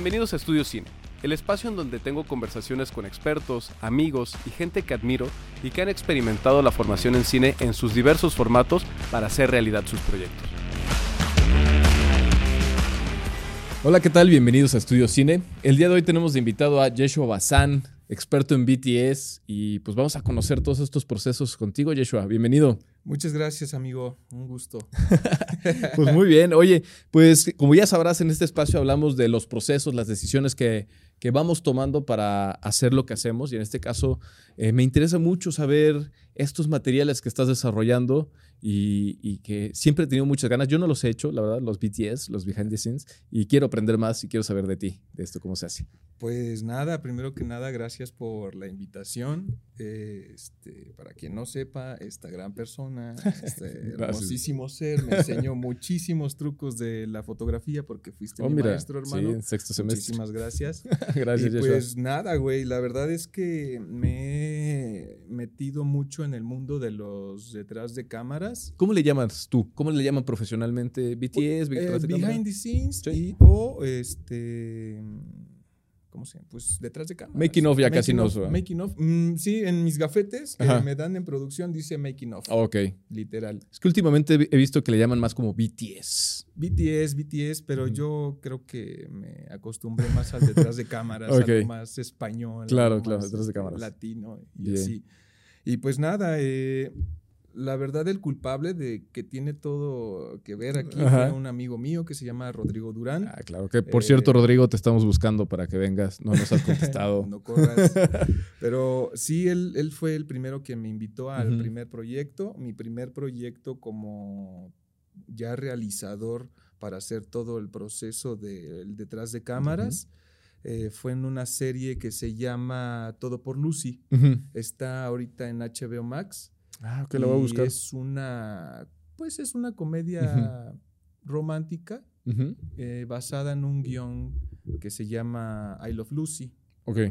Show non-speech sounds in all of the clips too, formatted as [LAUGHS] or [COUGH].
Bienvenidos a Estudio Cine, el espacio en donde tengo conversaciones con expertos, amigos y gente que admiro y que han experimentado la formación en cine en sus diversos formatos para hacer realidad sus proyectos. Hola, ¿qué tal? Bienvenidos a Estudio Cine. El día de hoy tenemos de invitado a Yeshua Bazán, experto en BTS, y pues vamos a conocer todos estos procesos contigo, Yeshua. Bienvenido. Muchas gracias, amigo. Un gusto. [LAUGHS] pues muy bien. Oye, pues como ya sabrás, en este espacio hablamos de los procesos, las decisiones que, que vamos tomando para hacer lo que hacemos. Y en este caso, eh, me interesa mucho saber estos materiales que estás desarrollando y, que siempre he tenido muchas ganas. Yo no los he hecho, la verdad, los BTS, los behind the scenes, y quiero aprender más y quiero saber de ti, de esto, cómo se hace. Pues nada, primero que nada, gracias por la invitación. Este, para quien no sepa, esta gran persona, este [LAUGHS] hermosísimo ser, me enseñó [LAUGHS] muchísimos trucos de la fotografía porque fuiste oh, mi maestro, hermano. Sí, sexto semestre. Muchísimas gracias. [LAUGHS] gracias, y Pues nada, güey, la verdad es que me he metido mucho en el mundo de los detrás de cámaras. ¿Cómo le llamas tú? ¿Cómo le llaman profesionalmente? ¿BTS? Eh, behind the scenes y, o este ¿cómo se llama? Pues detrás de cámara. Making of ya casi no Making of. Mm, sí, en mis gafetes que me dan en producción dice making of. ok. Literal. Es que últimamente he visto que le llaman más como BTS. BTS, BTS, pero yo creo que me acostumbré más al detrás de cámaras, [LAUGHS] algo más español. Claro, claro, detrás de cámaras. Latino y así. Y pues nada, eh, la verdad el culpable de que tiene todo que ver aquí fue un amigo mío que se llama Rodrigo Durán. Ah, claro, que por cierto, eh, Rodrigo, te estamos buscando para que vengas, no nos has contestado. [LAUGHS] no corras. [LAUGHS] Pero sí, él, él fue el primero que me invitó al primer proyecto, mi primer proyecto como ya realizador para hacer todo el proceso de, detrás de cámaras. Eh, fue en una serie que se llama Todo por Lucy. Está ahorita en HBO Max. Ah, que lo voy a buscar. Es una, pues es una comedia romántica eh, basada en un guion que se llama I Love Lucy.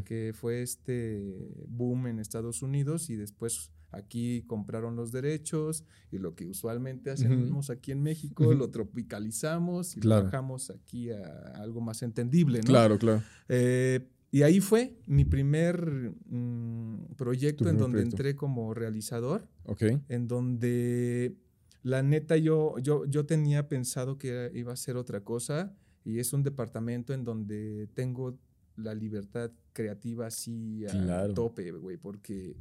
Que fue este boom en Estados Unidos y después aquí compraron los derechos y lo que usualmente hacemos aquí en México lo tropicalizamos y lo bajamos aquí a algo más entendible, ¿no? Claro, claro. Eh, y ahí fue mi primer mm, proyecto en donde entré como realizador. Ok. En donde la neta yo, yo, yo tenía pensado que iba a ser otra cosa y es un departamento en donde tengo la libertad creativa así a tope, güey, porque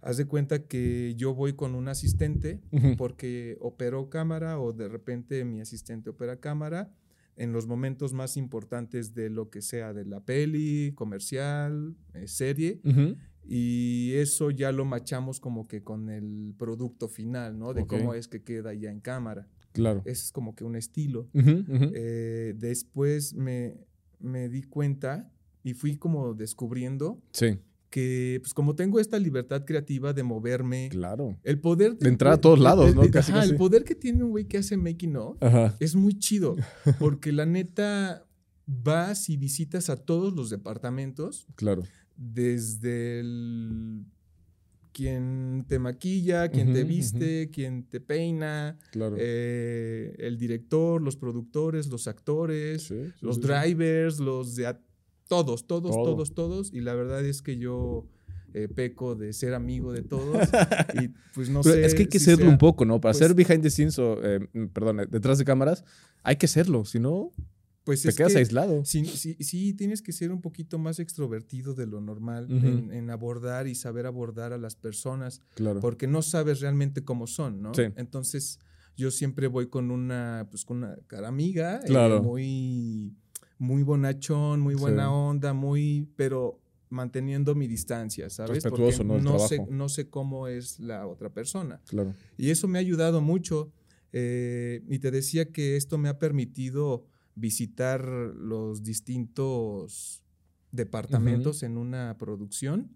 haz de cuenta que yo voy con un asistente porque opero cámara o de repente mi asistente opera cámara en los momentos más importantes de lo que sea de la peli, comercial, eh, serie. Y eso ya lo machamos como que con el producto final, ¿no? De cómo es que queda ya en cámara. Claro. es como que un estilo. Eh, después me, me di cuenta y fui como descubriendo sí que pues como tengo esta libertad creativa de moverme. Claro. El poder de, entrar a todos lados, ¿no? casi, el poder que tiene un güey que hace making of es muy chido, [LAUGHS] porque la neta vas y visitas a todos los departamentos. Claro. Desde el quien te maquilla, quien te viste, quien te peina, claro. Eh, el director, los productores, los actores, los drivers, los de todos, todos, todos, todos. Y la verdad es que yo eh, peco de ser amigo de todos. [LAUGHS] y pues no sé. Es que hay que serlo un poco, ¿no? Para ser pues behind the scenes o, eh, perdón, eh, detrás de cámaras, hay que serlo. Si no, pues te quedas aislado. Sí, sí, sí, tienes que ser un poquito más extrovertido de lo normal en, abordar y saber abordar a las personas. Claro. Porque no sabes realmente cómo son, ¿no? Entonces, yo siempre voy con una, pues, con una cara amiga. Claro. muy muy bonachón, muy buena onda, muy, pero manteniendo mi distancia, ¿sabes? Respetuoso, Porque no, sé, no sé cómo es la otra persona. Claro. Y eso me ha ayudado mucho. Eh, y te decía que esto me ha permitido visitar los distintos departamentos en una producción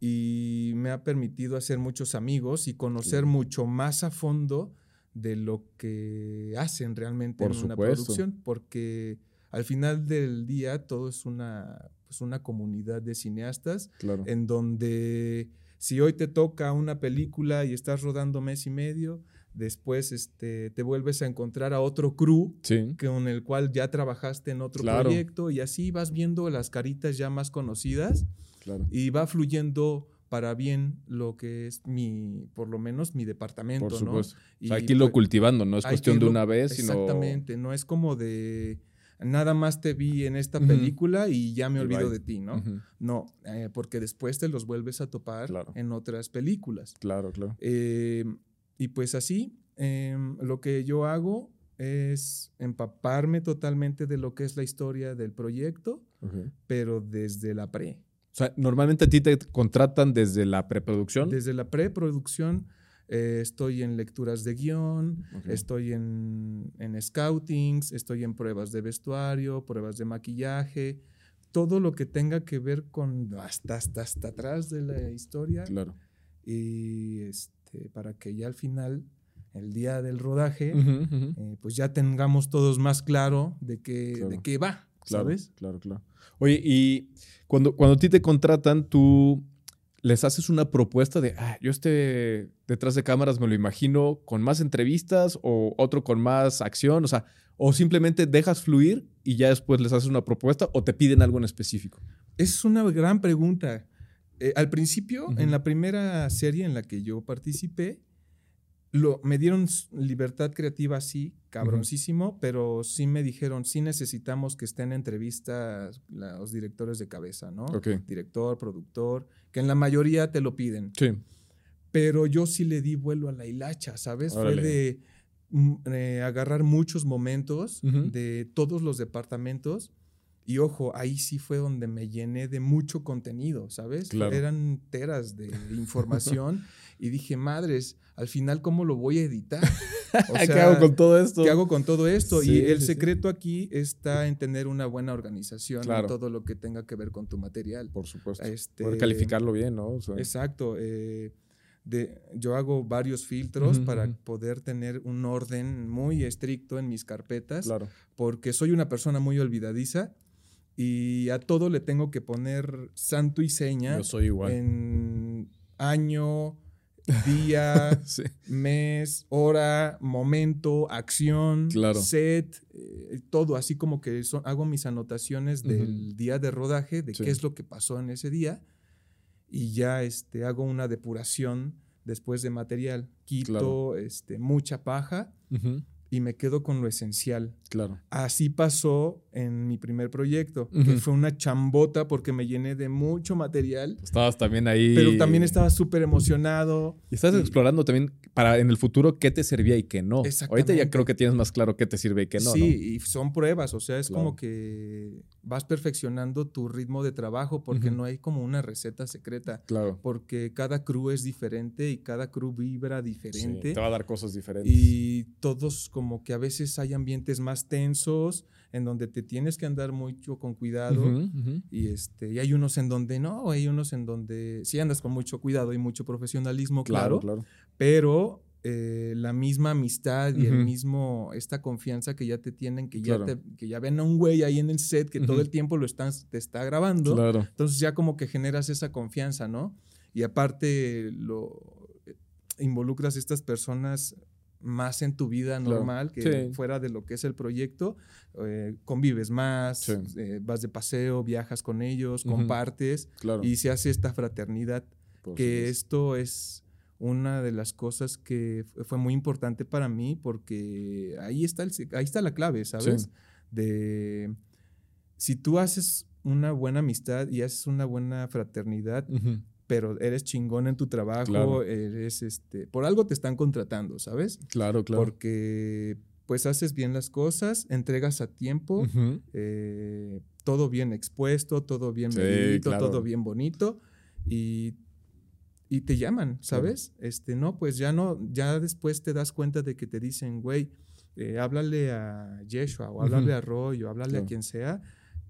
y me ha permitido hacer muchos amigos y conocer mucho más a fondo de lo que hacen realmente en una producción, porque al final del día todo es una, pues una comunidad de cineastas en donde si hoy te toca una película y estás rodando mes y medio, Después este, te vuelves a encontrar a otro crew Sí. con el cual ya trabajaste en otro Claro. proyecto y así vas viendo las caritas ya más conocidas Claro. y va fluyendo para bien lo que es mi, por lo menos mi departamento, Por ¿no? O sea, aquí lo pues, cultivando, no es cuestión de una vez, sino. Exactamente, no es como de nada más te vi en esta película y ya me olvido de ti, ¿no? No, eh, porque después te los vuelves a topar Claro. en otras películas. Claro, claro. Eh, y pues así, em, lo que yo hago es empaparme totalmente de lo que es la historia del proyecto, pero desde la pre. O sea, normalmente a ti te contratan desde la preproducción. Desde la preproducción eh, estoy en lecturas de guion, estoy en, en scoutings, estoy en pruebas de vestuario, pruebas de maquillaje, todo lo que tenga que ver con hasta, hasta, hasta atrás de la historia. Claro. Y este, para que ya al final, el día del rodaje, eh, pues ya tengamos todos más claro de qué, Claro. de qué va, Claro, ¿sabes? Claro, claro. Oye, y cuando, cuando a ti te contratan, tú les haces una propuesta de, ah, yo este detrás de cámaras me lo imagino con más entrevistas o otro con más acción, o sea, o simplemente dejas fluir y ya después les haces una propuesta o te piden algo en específico. Es una gran pregunta. Eh, al principio, en la primera serie en la que yo participé, lo, me dieron libertad creativa, sí, cabroncísimo, pero sí me dijeron, sí necesitamos que estén en entrevistas los directores de cabeza, ¿no? Ok. Director, productor, que en la mayoría te lo piden. Sí. Pero yo sí le di vuelo a la hilacha, ¿sabes? Órale. Fue de mm, eh, agarrar muchos momentos de todos los departamentos. Y ojo, ahí sí fue donde me llené de mucho contenido, ¿sabes? Claro. Eran teras de [LAUGHS] información y dije, madres, al final, ¿cómo lo voy a editar? [LAUGHS] O ¿Qué sea, hago con todo esto? ¿Qué hago con todo esto? Sí, y el sí, sí. secreto aquí está en tener una buena organización Claro. en todo lo que tenga que ver con tu material. Por supuesto. Este, Poder calificarlo bien, ¿no? O sea, Exacto. eh, de, yo hago varios filtros Ujú, para ujú. poder tener un orden muy estricto en mis carpetas, claro. porque soy una persona muy olvidadiza y a todo le tengo que poner santo y seña Yo soy igual. en año, [LAUGHS] día, Sí. mes, hora, momento, acción, Claro. set, eh, todo, así como que son- hago mis anotaciones del día de rodaje, de Sí. qué es lo que pasó en ese día, y ya este, hago una depuración después de material. Quito Claro. este, mucha paja. Y me quedo con lo esencial. Claro. Así pasó en mi primer proyecto, que fue una chambota porque me llené de mucho material, Estabas también ahí. pero también estaba súper emocionado. Y estás y- explorando también para en el futuro qué te servía y qué no. Ahorita ya creo que tienes más claro qué te sirve y qué no. sí, ¿no? y son pruebas, o sea, es Claro. como que vas perfeccionando tu ritmo de trabajo porque no hay como una receta secreta, Claro. porque cada crew es diferente y cada crew vibra Sí, diferente. te va a dar cosas diferentes. y todos como que a veces hay ambientes más tensos en donde te tienes que andar mucho con cuidado y este y hay unos en donde no, hay unos en donde sí andas con mucho cuidado y mucho profesionalismo, claro, Claro, claro. pero eh, la misma amistad y el Ujú. mismo, esta confianza que ya te tienen, que ya, Claro. te- que ya ven a un güey ahí en el set que todo Ujú. el tiempo lo están, te está grabando, Claro. entonces ya como que generas esa confianza, ¿no? Y aparte lo eh, involucras a estas personas más en tu vida Claro. normal que Sí. fuera de lo que es el proyecto, eh, convives más, Sí. eh, vas de paseo, viajas con ellos, Ujú. compartes Claro. y se hace esta fraternidad Por que supuesto. esto es una de las cosas que fu- fue muy importante para mí porque ahí está, el, ahí está la clave, ¿sabes? Sí. De si tú haces una buena amistad y haces una buena fraternidad, pero eres chingón en tu trabajo, Claro. eres este, por algo te están contratando, ¿sabes? Claro, claro. Porque pues haces bien las cosas, entregas a tiempo, eh, todo bien expuesto, todo bien Sí, claro. todo bien bonito y, y te llaman, ¿sabes? Este, no, pues ya no, ya después te das cuenta de que te dicen, güey, eh, háblale a Yeshua o háblale Ujú. a Roy o háblale Claro. a quien sea,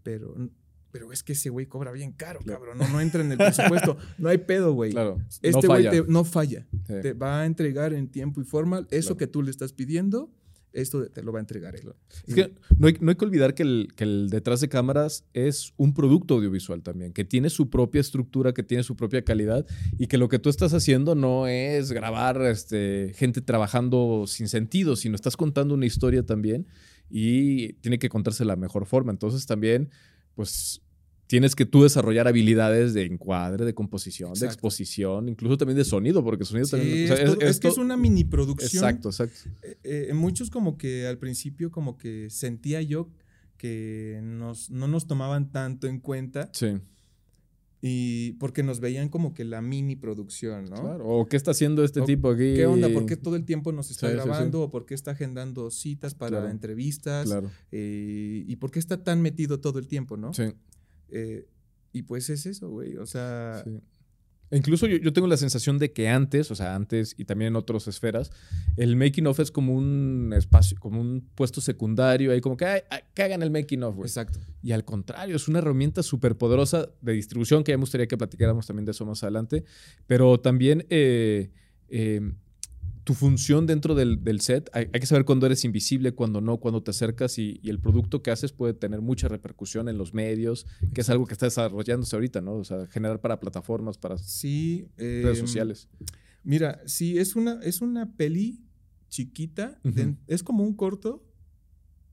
pero, pero es que ese güey cobra bien caro, Claro. cabrón, no, no entra en el presupuesto, [LAUGHS] no hay pedo, güey. Claro. Este no güey falla. te- no falla Sí. te va a entregar en tiempo y forma eso Claro. que tú le estás pidiendo. Esto te lo va a entregar. Es que no hay, no hay que olvidar que el, que el detrás de cámaras es un producto audiovisual también, que tiene su propia estructura, que tiene su propia calidad y que lo que tú estás haciendo no es grabar este, gente trabajando sin sentido, sino estás contando una historia también y tiene que contarse la mejor forma. Entonces también, pues tienes que tú desarrollar habilidades de encuadre, de composición, de exposición, incluso también de sonido, porque sonido Sí, también... o sea, es, todo- es es que es una mini producción. Exacto, exacto. Eh, eh, muchos como que al principio como que sentía yo que nos, no nos tomaban tanto en cuenta Sí, y porque nos veían como que la mini producción, ¿no? claro. O qué está haciendo este O, tipo aquí. ¿Qué onda? ¿Por qué todo el tiempo nos está Sí, sí, sí. grabando? ¿O por qué está agendando citas para Claro. entrevistas? Claro, Eh, ¿Y por qué está tan metido todo el tiempo, no? sí. Eh, y pues es eso, güey. O sea, Sí. E Incluso yo, yo tengo la sensación de que antes, o sea, antes y también en otras esferas, el making of es como un espacio, como un puesto secundario, ahí como que, "Ay, ay, que hagan el making of, güey. exacto. Y al contrario, es una herramienta súper poderosa de distribución, que ya me gustaría que platicáramos también de eso más adelante, pero también eh, eh, tu función dentro del, del set, hay, hay que saber cuándo eres invisible, cuándo no, cuándo te acercas y, y el producto que haces puede tener mucha repercusión en los medios, que es algo que está desarrollándose ahorita, ¿no? O sea, generar para plataformas, para Sí. redes em, sociales. Mira, sí, es una, es una peli chiquita, es como un corto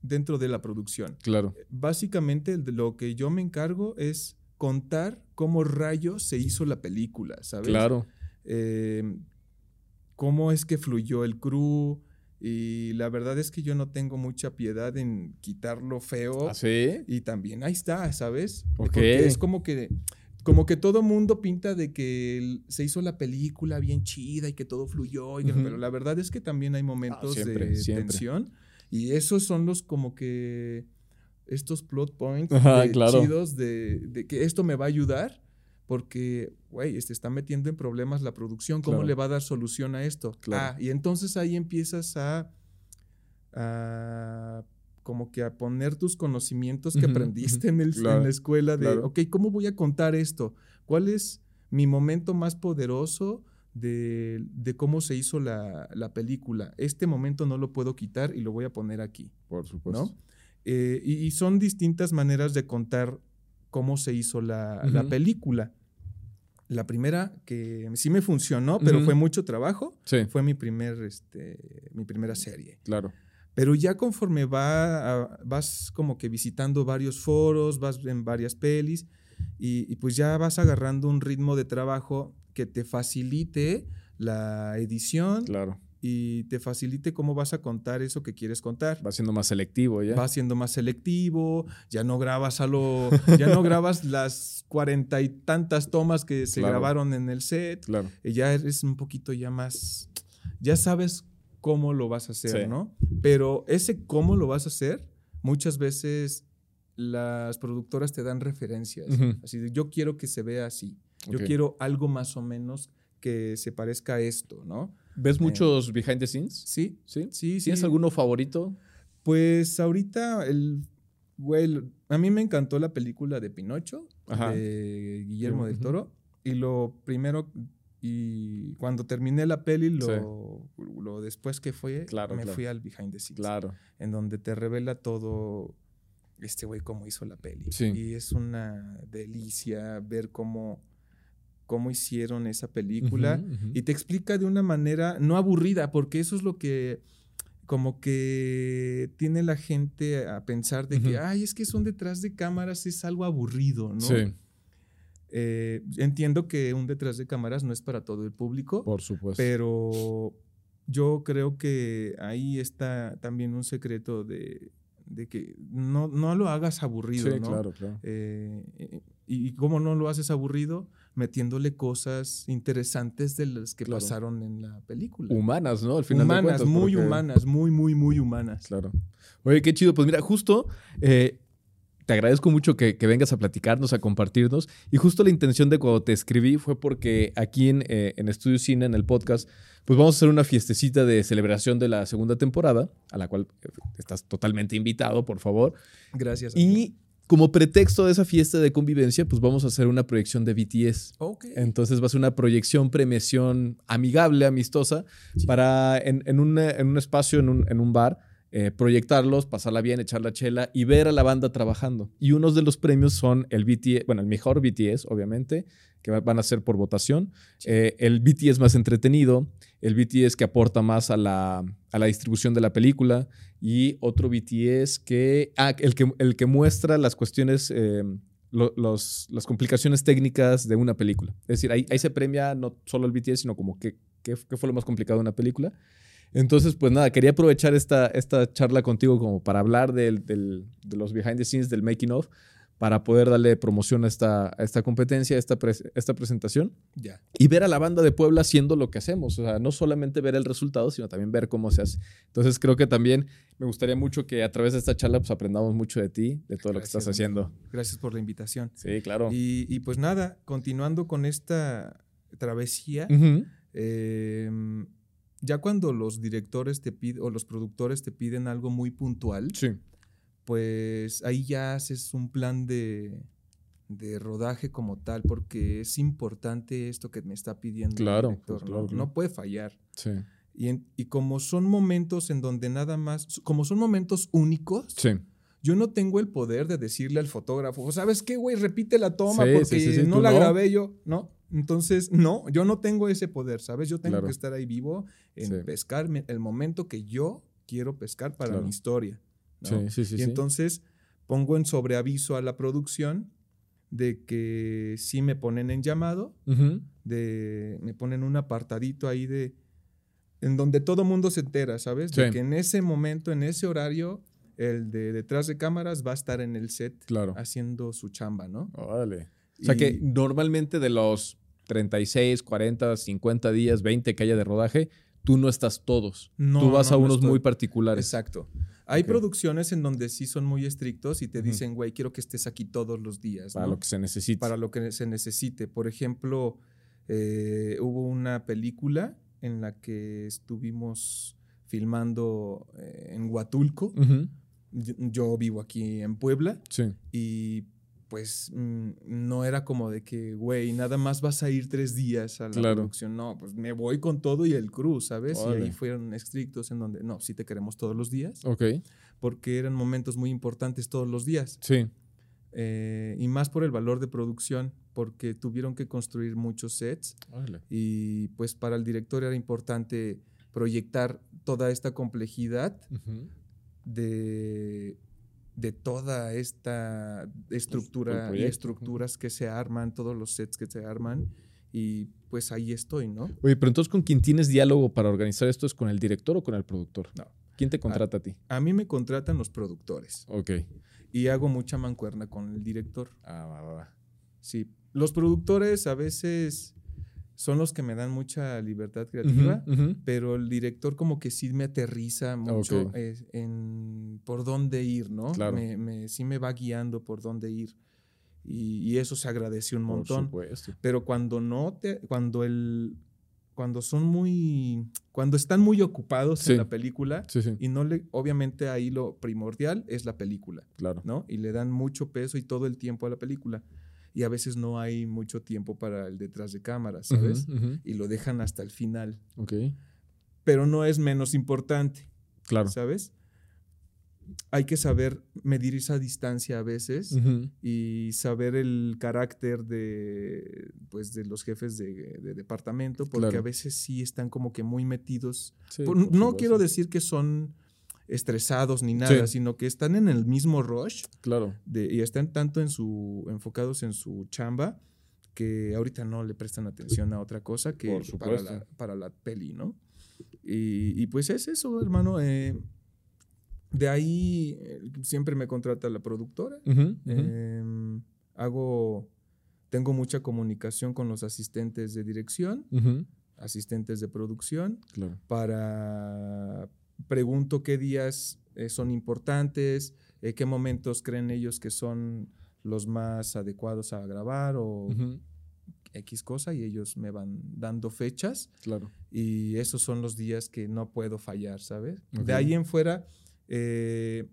dentro de la producción. Claro. Básicamente de lo que yo me encargo es contar cómo rayos se hizo la película, ¿sabes? Claro. Eh, cómo es que fluyó el crew. Y la verdad es que yo no tengo mucha piedad en quitar lo feo. ¿Ah, sí? Y también ahí está, ¿sabes? Porque es como que, como que todo mundo pinta de que se hizo la película bien chida y que todo fluyó. y que- Ujú. Pero la verdad es que también hay momentos siempre, de siempre. tensión. Y esos son los como que estos plot points Ajá, de- claro. chidos de, de que esto me va a ayudar. Porque, güey, se está metiendo en problemas la producción. ¿Cómo Claro. le va a dar solución a esto? Claro. Ah, y entonces ahí empiezas a, a como que a poner tus conocimientos que aprendiste en, el, Claro, en la escuela de, ok, ¿cómo voy a contar esto? ¿Cuál es mi momento más poderoso de, de cómo se hizo la, la película? Este momento no lo puedo quitar y lo voy a poner aquí, Por supuesto. ¿no? Eh, y, y son distintas maneras de contar cómo se hizo la, la película. La primera que sí me funcionó, pero fue mucho trabajo, Sí, fue mi, primer, este, mi primera serie. claro. Pero ya conforme va vas como que visitando varios foros, vas en varias pelis y, y pues ya vas agarrando un ritmo de trabajo que te facilite la edición Claro. Y te facilite cómo vas a contar eso que quieres contar. Va siendo más selectivo ya. Va siendo más selectivo, ya no grabas a lo, [LAUGHS] ya no grabas las cuarenta y tantas tomas que se Claro. grabaron en el set, Claro. eh, ya eres un poquito ya más, ya sabes cómo lo vas a hacer, Sí. ¿no? Pero ese cómo lo vas a hacer, muchas veces las productoras te dan referencias. Ujú. Así de, yo quiero que se vea así. Yo Ok. quiero algo más o menos que se parezca a esto, ¿no? ¿Ves muchos behind the scenes? Sí, Sí. sí, sí. ¿Tienes alguno favorito? Pues ahorita el güey, a mí me encantó la película de Pinocho Ajá. de Guillermo del. Toro y lo primero y cuando terminé la peli lo, lo después que fue Claro, me claro. fui al behind the scenes Claro. en donde te revela todo este güey cómo hizo la peli Sí. y es una delicia ver cómo cómo hicieron esa película ujú. y te explica de una manera no aburrida, porque eso es lo que como que tiene la gente a pensar de que, ay, es que son detrás de cámaras, es algo aburrido, ¿no? Sí, Eh, entiendo que un detrás de cámaras no es para todo el público, por supuesto. pero yo creo que ahí está también un secreto de, de que no, no lo hagas aburrido, sí, ¿no? claro, claro. Eh, y, y cómo no lo haces aburrido, metiéndole cosas interesantes de las que Claro. pasaron en la película. Humanas, ¿no? Al final de humanas, cuentas, muy porque- humanas, muy, muy, muy humanas. Claro. Oye, qué chido. Pues mira, justo eh, te agradezco mucho que, que vengas a platicarnos, a compartirnos. Y justo la intención de cuando te escribí fue porque aquí en, eh, en Estudio Cine, en el podcast, pues vamos a hacer una fiestecita de celebración de la segunda temporada, a la cual eh, estás totalmente invitado, por favor. Gracias. amigo. Y como pretexto de esa fiesta de convivencia, pues vamos a hacer una proyección de BTS. Ok. Entonces va a ser una proyección, premiación amigable, amistosa, Sí. para en, en un espacio, en un, en un bar, eh, proyectarlos, pasarla bien, echar la chela y ver a la banda trabajando. Y unos de los premios son el BTS, bueno, el mejor BTS, obviamente, que van a ser por votación, eh, el BTS más entretenido, el BTS que aporta más a la, a la distribución de la película y otro BTS que, ah, el que, el que muestra las cuestiones, eh, los, las complicaciones técnicas de una película. Es decir, ahí, ahí se premia no solo el BTS, sino como qué, qué, qué fue lo más complicado de una película. Entonces, pues nada, quería aprovechar esta, esta charla contigo como para hablar del, del, de los behind the scenes, del making of, para poder darle promoción a esta, a esta competencia, a esta, esta presentación. Ya. Y ver a la banda de Puebla haciendo lo que hacemos. O sea, no solamente ver el resultado, sino también ver cómo se hace. Entonces, creo que también me gustaría mucho que a través de esta charla pues, aprendamos mucho de ti, de todo Gracias, lo que estás haciendo. Gracias por la invitación. Sí, claro. Y, y pues nada, continuando con esta travesía, uh -huh. eh, ya cuando los directores te piden o los productores te piden algo muy puntual, sí. Pues ahí ya haces un plan de, de, rodaje como tal, porque es importante esto que me está pidiendo claro, el director, pues, claro, ¿no? claro. no puede fallar. Sí. Y, en, y, como son momentos en donde nada más, como son momentos únicos, sí. yo no tengo el poder de decirle al fotógrafo, ¿sabes qué, güey? Repite la toma sí, porque no la no. grabé yo, ¿no? Entonces, no, yo no tengo ese poder, ¿sabes? Yo tengo que estar ahí vivo en pescar el momento que yo quiero pescar para mi historia. ¿No? Sí, sí, sí. y entonces pongo en sobreaviso a la producción de que sí me ponen en llamado, de me ponen un apartadito ahí de en donde todo mundo se entera, ¿sabes? De que en ese momento, en ese horario, el de detrás de cámaras va a estar en el set Claro. haciendo su chamba, ¿no? Órale. O sea que normalmente de los 36, 40, 50 días, 20 que haya de rodaje, tú no estás todos. No, tú vas no, a no unos muy particulares. Exacto. Hay producciones en donde sí son muy estrictos y te dicen, güey, quiero que estés aquí todos los días. Para ¿no? lo que se necesita. Para lo que se necesite. Por ejemplo, eh, hubo una película en la que estuvimos filmando eh, en Huatulco. Yo, yo vivo aquí en Puebla Sí. y pues mm, no era como de que, güey, nada más vas a ir tres días a la Claro. producción. No, pues me voy con todo y el crew, ¿sabes? Y ahí fueron estrictos en donde, no, sí te queremos todos los días, Ok. porque eran momentos muy importantes todos los días. Sí. Eh, y más por el valor de producción, porque tuvieron que construir muchos sets y pues para el director era importante proyectar toda esta complejidad de, de toda esta estructura y estructuras que se arman, todos los sets que se arman. Y pues ahí estoy, ¿no? Oye, pero entonces con quién tienes diálogo para organizar esto es con el director o con el productor? No. ¿Quién te contrata a ti? A mí me contratan los productores Ok. y hago mucha mancuerna con el director. Ah, va, va, va. Sí, los productores a veces son los que me dan mucha libertad creativa. Pero el director como que sí me aterriza mucho eh, en por dónde ir, ¿no? Claro. Me, me- sí me va guiando por dónde ir. Y, y eso se agradece un montón. Pero cuando no te, cuando el, cuando son muy, cuando están muy ocupados Sí. en la película Sí, sí. y no le, obviamente ahí lo primordial es la película, Claro. ¿no? Y le dan mucho peso y todo el tiempo a la película. Y a veces no hay mucho tiempo para el detrás de cámaras, ¿sabes? Y lo dejan hasta el final Ok. pero no es menos importante, Claro. ¿sabes? Hay que saber medir esa distancia a veces y saber el carácter de, pues, de los jefes de, de departamento, porque Claro. a veces sí están como que muy metidos. Sí, Por- por no quiero decir que son estresados ni nada, Sí. sino que están en el mismo rush Claro. de- y están tanto en su, enfocados en su chamba que ahorita no le prestan atención a otra cosa que para la, para la peli, ¿no? Y, y pues es eso, hermano. eh, de ahí eh, siempre me contrata la productora. Ujú, ujú. em, hago, tengo mucha comunicación con los asistentes de dirección, asistentes de producción, Claro. para pregunto qué días eh, son importantes, eh, qué momentos creen ellos que son los más adecuados a grabar o. X cosa y ellos me van dando fechas Claro. y esos son los días que no puedo fallar, ¿sabes? De ahí en fuera, eh,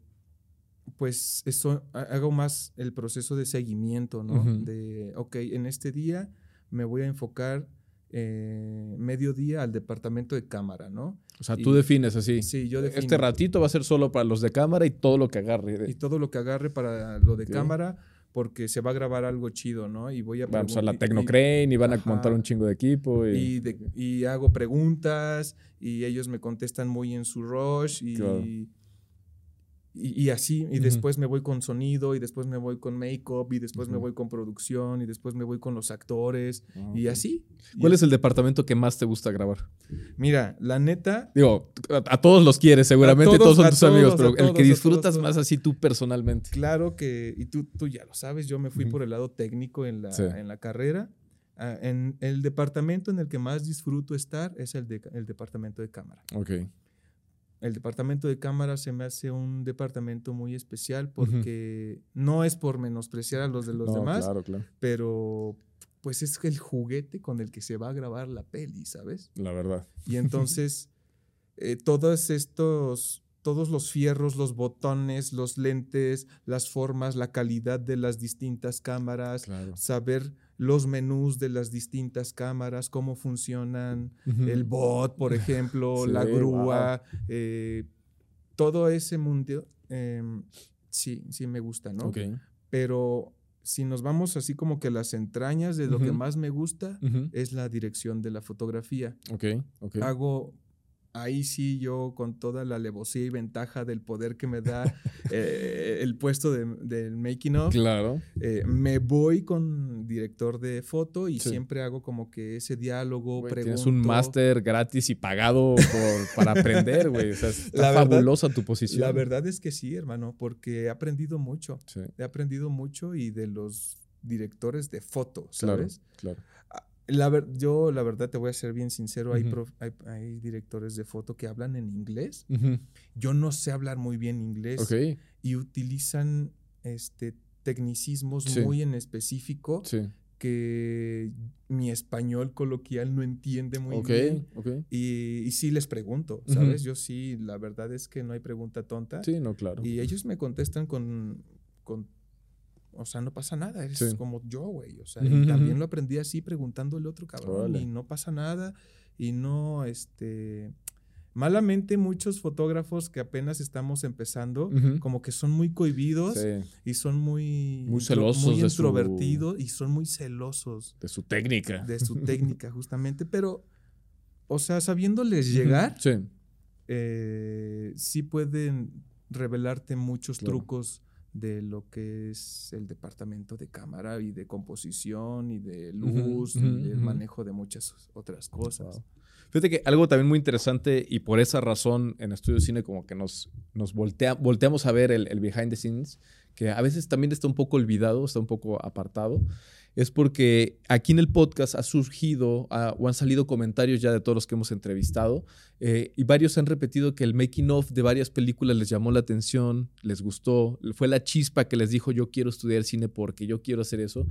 pues eso, ha- hago más el proceso de seguimiento, ¿no? De, ok, en este día me voy a enfocar eh, mediodía al departamento de cámara, ¿no? O sea, tú defines así. Sí, yo defino. Este ratito va a ser solo para los de cámara y todo lo que agarre. Y todo lo que agarre para lo de cámara, porque se va a grabar algo chido, ¿no? Y voy a... Vamos a la Tecnocrane y, van a montar un chingo de equipo. Y, y, hago preguntas y ellos me contestan muy en su rush y... Y, así, y después me voy con sonido, y después me voy con make-up, y después me voy con producción, y después me voy con los actores, ah, y así. ¿Cuál es el departamento que más te gusta grabar? Mira, la neta. Digo, a, todos los quieres, seguramente, todos, son tus amigos, pero el que disfrutas más así tú personalmente. Claro que, y tú, tú ya lo sabes, yo me fui por el lado técnico en la, en la carrera. Ah, en el departamento en el que más disfruto estar es el, de, el departamento de cámara. Ok el departamento de cámara se me hace un departamento muy especial porque no es por menospreciar a los de los demás, pero pues es el juguete con el que se va a grabar la peli, ¿sabes? La verdad. Y entonces [LAUGHS] eh, todos estos, todos los fierros, los botones, los lentes, las formas, la calidad de las distintas cámaras, saber los menús de las distintas cámaras, cómo funcionan, el bot, por ejemplo, [LAUGHS] la grúa, eh, todo ese mundo, em, sí, sí me gusta, ¿no? Pero si nos vamos así como que las entrañas de lo que más me gusta es la dirección de la fotografía. Ok, ok. Hago ahí sí yo con toda la alevosía y ventaja del poder que me da [LAUGHS] eh, el puesto del making of, claro. Eh, me voy con director de foto y siempre hago como que ese diálogo, pregunto. Tienes un máster gratis y pagado para aprender, güey. O sea, [LAUGHS] está fabulosa tu posición. La verdad es que sí, hermano, porque he aprendido mucho. He aprendido mucho y de los directores de foto, ¿sabes? Claro, claro. La ver, yo, la verdad, te voy a ser bien sincero, hay, hay, directores de foto que hablan en inglés. Yo no sé hablar muy bien inglés. Y utilizan este, tecnicismos muy en específico que mi español coloquial no entiende muy bien. Y, y, sí les pregunto, ¿sabes? Yo sí, la verdad es que no hay pregunta tonta. Sí, no, claro. Y ellos me contestan con, con o sea, no pasa nada, eres como yo, güey. O sea, y también lo aprendí así preguntando al otro cabrón y no pasa nada y no, este... Malamente muchos fotógrafos que apenas estamos empezando, como que son muy cohibidos y son muy, muy celosos, muy introvertidos y son muy celosos. De su técnica. De su [LAUGHS] técnica, justamente. Pero, o sea, sabiéndoles llegar, sí. Eh, sí pueden revelarte muchos trucos de lo que es el departamento de cámara y de composición y de luz y del manejo de muchas otras cosas. Fíjate que algo también muy interesante y por esa razón en Estudio Cine como que nos, nos volteamos a ver el, el behind the scenes, que a veces también está un poco olvidado, está un poco apartado es porque aquí en el podcast ha surgido o han salido comentarios ya de todos los que hemos entrevistado eh, y varios han repetido que el making of de varias películas les llamó la atención, les gustó, fue la chispa que les dijo yo quiero estudiar cine porque yo quiero hacer eso.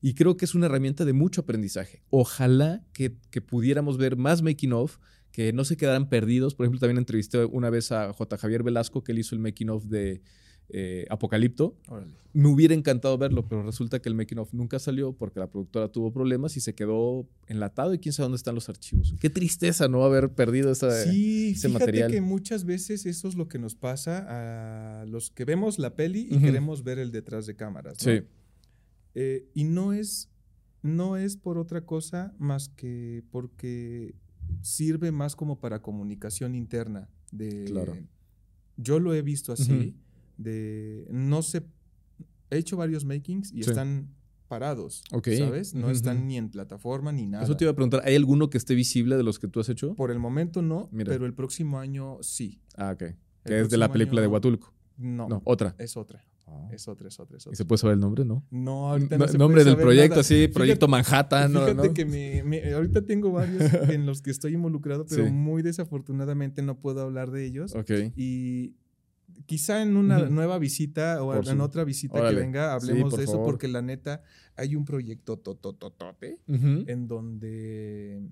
Y creo que es una herramienta de mucho aprendizaje. Ojalá que, que pudiéramos ver más making of, que no se quedaran perdidos. Por ejemplo, también entrevisté una vez a J. Javier Velasco, que él hizo el making of de eh, Apocalipto. Me hubiera encantado verlo, pero resulta que el making of nunca salió porque la productora tuvo problemas y se quedó enlatado y quién sabe dónde están los archivos. Qué tristeza no haber perdido esa, sí, ese fíjate que muchas veces eso es lo que nos pasa a los que vemos la peli y queremos ver el detrás de cámaras. Sí. Eh, y no es, no es por otra cosa más que porque sirve más como para comunicación interna. De, claro. Yo lo he visto así de no sé, he hecho varios makings y están parados, ¿sabes? No están ni en plataforma ni nada. Eso te iba a preguntar, ¿hay alguno que esté visible de los que tú has hecho? Por el momento no, pero el próximo año sí. Ah, ok. que es de la película de Huatulco. No, no, otra. Es otra. Ah. Es otra, es otra, es otra. ¿Y se puede saber el nombre, no? No, ahorita no, Nombre del proyecto, sí, Proyecto Manhattan. Fíjate que me, ahorita tengo varios [LAUGHS] en los que estoy involucrado, pero muy desafortunadamente no puedo hablar de ellos. Ok. Y quizá en una nueva visita o en otra visita que venga hablemos de eso porque la neta hay un proyecto totototote en donde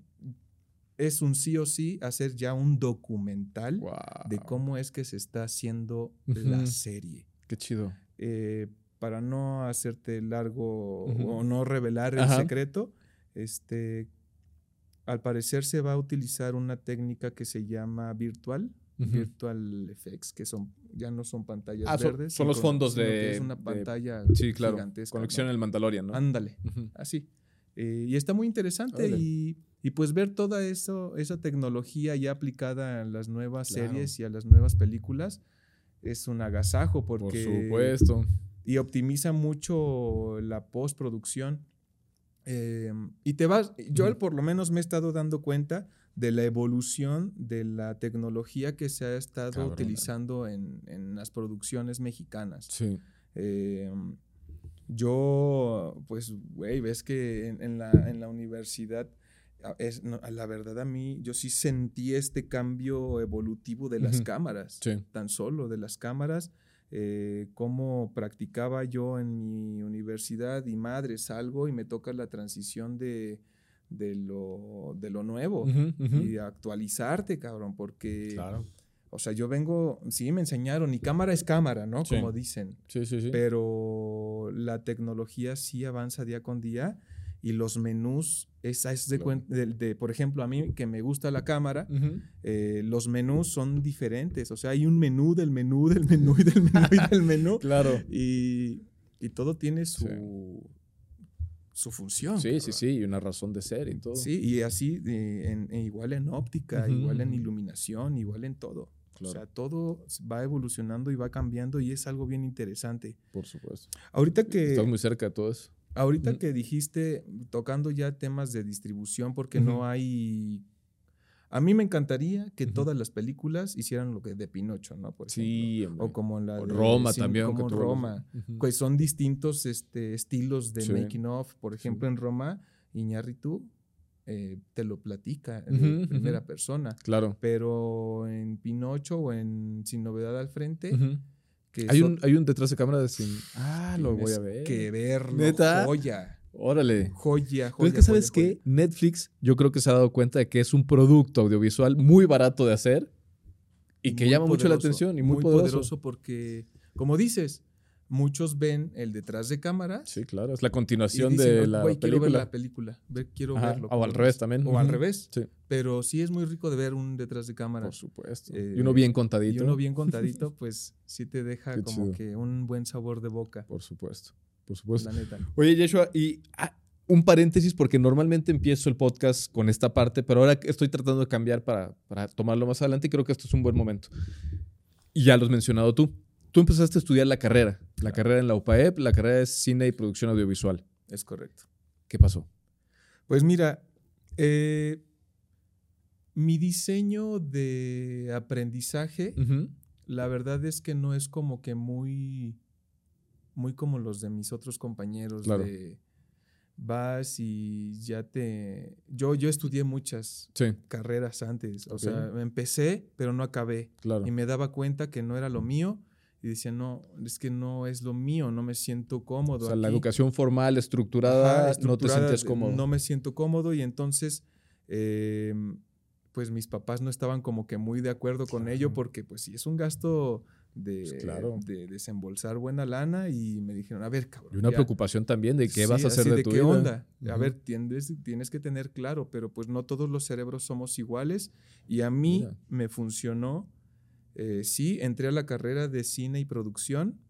es un sí o sí hacer ya un documental de cómo es que se está haciendo la serie. Qué chido. Eh, para no hacerte largo o no revelar el secreto, este al parecer se va a utilizar una técnica que se llama virtual, Ujú. virtual effects, que son ya no son pantallas Ah, son- verdes. son los sino- fondos de- Es una de- pantalla Sí, claro. gigantesca. Conexión ¿no? en el Mandalorian, ¿no? Ándale, Ujú. así. Eh, y está muy interesante y, y pues ver toda eso, esa tecnología ya aplicada a las nuevas Claro. series y a las nuevas películas es un agasajo Por porque supuesto. y optimiza mucho la postproducción. Eh, y te vas, yo Ujú. por lo menos me he estado dando cuenta de la evolución de la tecnología que se ha estado Cabrón. utilizando en, en las producciones mexicanas. Sí. Eh, yo, pues, güey, ves que en, en la, en la universidad, es, no, la verdad a mí, yo sí sentí este cambio evolutivo de las cámaras Sí. tan solo de las cámaras, eh, cómo practicaba yo en mi universidad y madre, salgo y me toca la transición de, de, lo, de lo nuevo Ujú, ujú. y actualizarte, cabrón, porque, Claro. o sea, yo vengo, sí me enseñaron y cámara es cámara, ¿no? Sí. Como dicen, Sí, sí, sí. pero la tecnología sí avanza día con día y los menús, esa es de, Claro. de- de, por ejemplo, a mí que me gusta la cámara, Ujú. eh, los menús son diferentes. O sea, hay un menú del menú, del menú y del menú y [LAUGHS] del menú. Claro. Y, y todo tiene su, su función. Sí, sí, sí. Y una razón de ser y todo. Sí, y así, eh, en- en- igual en óptica, igual en iluminación, igual en todo. O Claro. sea, todo va evolucionando y va cambiando y es algo bien interesante. Por supuesto. Ahorita que, Estás muy cerca de todo eso. ahorita que dijiste, tocando ya temas de distribución, porque no hay... A mí me encantaría que todas las películas hicieran lo que de Pinocho, ¿no? Por ejemplo. Sí, hombre. O como la O de Roma también. Como en Roma. Pues son distintos este, estilos de Sí. making of. Por ejemplo, en Roma, Iñárritu eh, te lo platica ujú. primera persona. Claro. Pero en Pinocho o en Sin Novedad al Frente, que Hay un, hay un detrás de cámara de sin. Ah, lo voy a ver. Que verlo. ¿Neta? Joya. Órale. Joya, joya. Pero es que, ¿sabes joya, qué? Netflix, yo creo que se ha dado cuenta de que es un producto audiovisual muy barato de hacer y, que muy llama mucho la atención y muy, poderoso. porque, como dices, muchos ven el detrás de cámaras. Sí, claro. Es la y continuación dicen, de "Oh, la güey, quiero ver película. la película. ver- quiero Ajá, verlo. o ¿cómo al ves?". revés también. O al revés. Sí, Pero sí es muy rico de ver un detrás de cámara. por supuesto. Eh, y uno bien Y contadito. uno bien contadito, pues sí te deja [LAUGHS] Qué como chido. que un buen sabor de boca. Por supuesto. Por supuesto. La neta. Oye, Yeshua, y ah, un paréntesis, porque normalmente empiezo el podcast con esta parte, pero ahora estoy tratando de cambiar para, para tomarlo más adelante y creo que esto es un buen momento. Y ya lo has mencionado tú. Tú empezaste a estudiar la carrera, la carrera en la UPAEP, la carrera de cine y producción audiovisual. Es correcto. ¿Qué pasó? Pues mira, eh, mi diseño de aprendizaje, la verdad es que no es como que muy, muy como los de mis otros compañeros. Claro. De vas y ya te... Yo, yo estudié muchas Sí, carreras antes. O sea, empecé, pero no acabé. claro. Y me daba cuenta que no era lo mío. Y decía, no, es que no es lo mío, no me siento cómodo. O sea, la aquí". educación formal, estructurada, Ajá, no te sentías eh, cómodo. No me siento cómodo y entonces, eh, pues mis papás no estaban como que muy de acuerdo con ello porque pues sí es un gasto de, Pues, claro. de desembolsar buena lana y me dijeron, a ver, cabrón. y una ya". preocupación también de qué Sí, vas a hacer de, tu qué vida. onda. A Ujú. ver, tienes, tienes que tener claro, pero pues no todos los cerebros somos iguales y a mí Mira. me funcionó. eh, sí, entré a la carrera de cine y producción,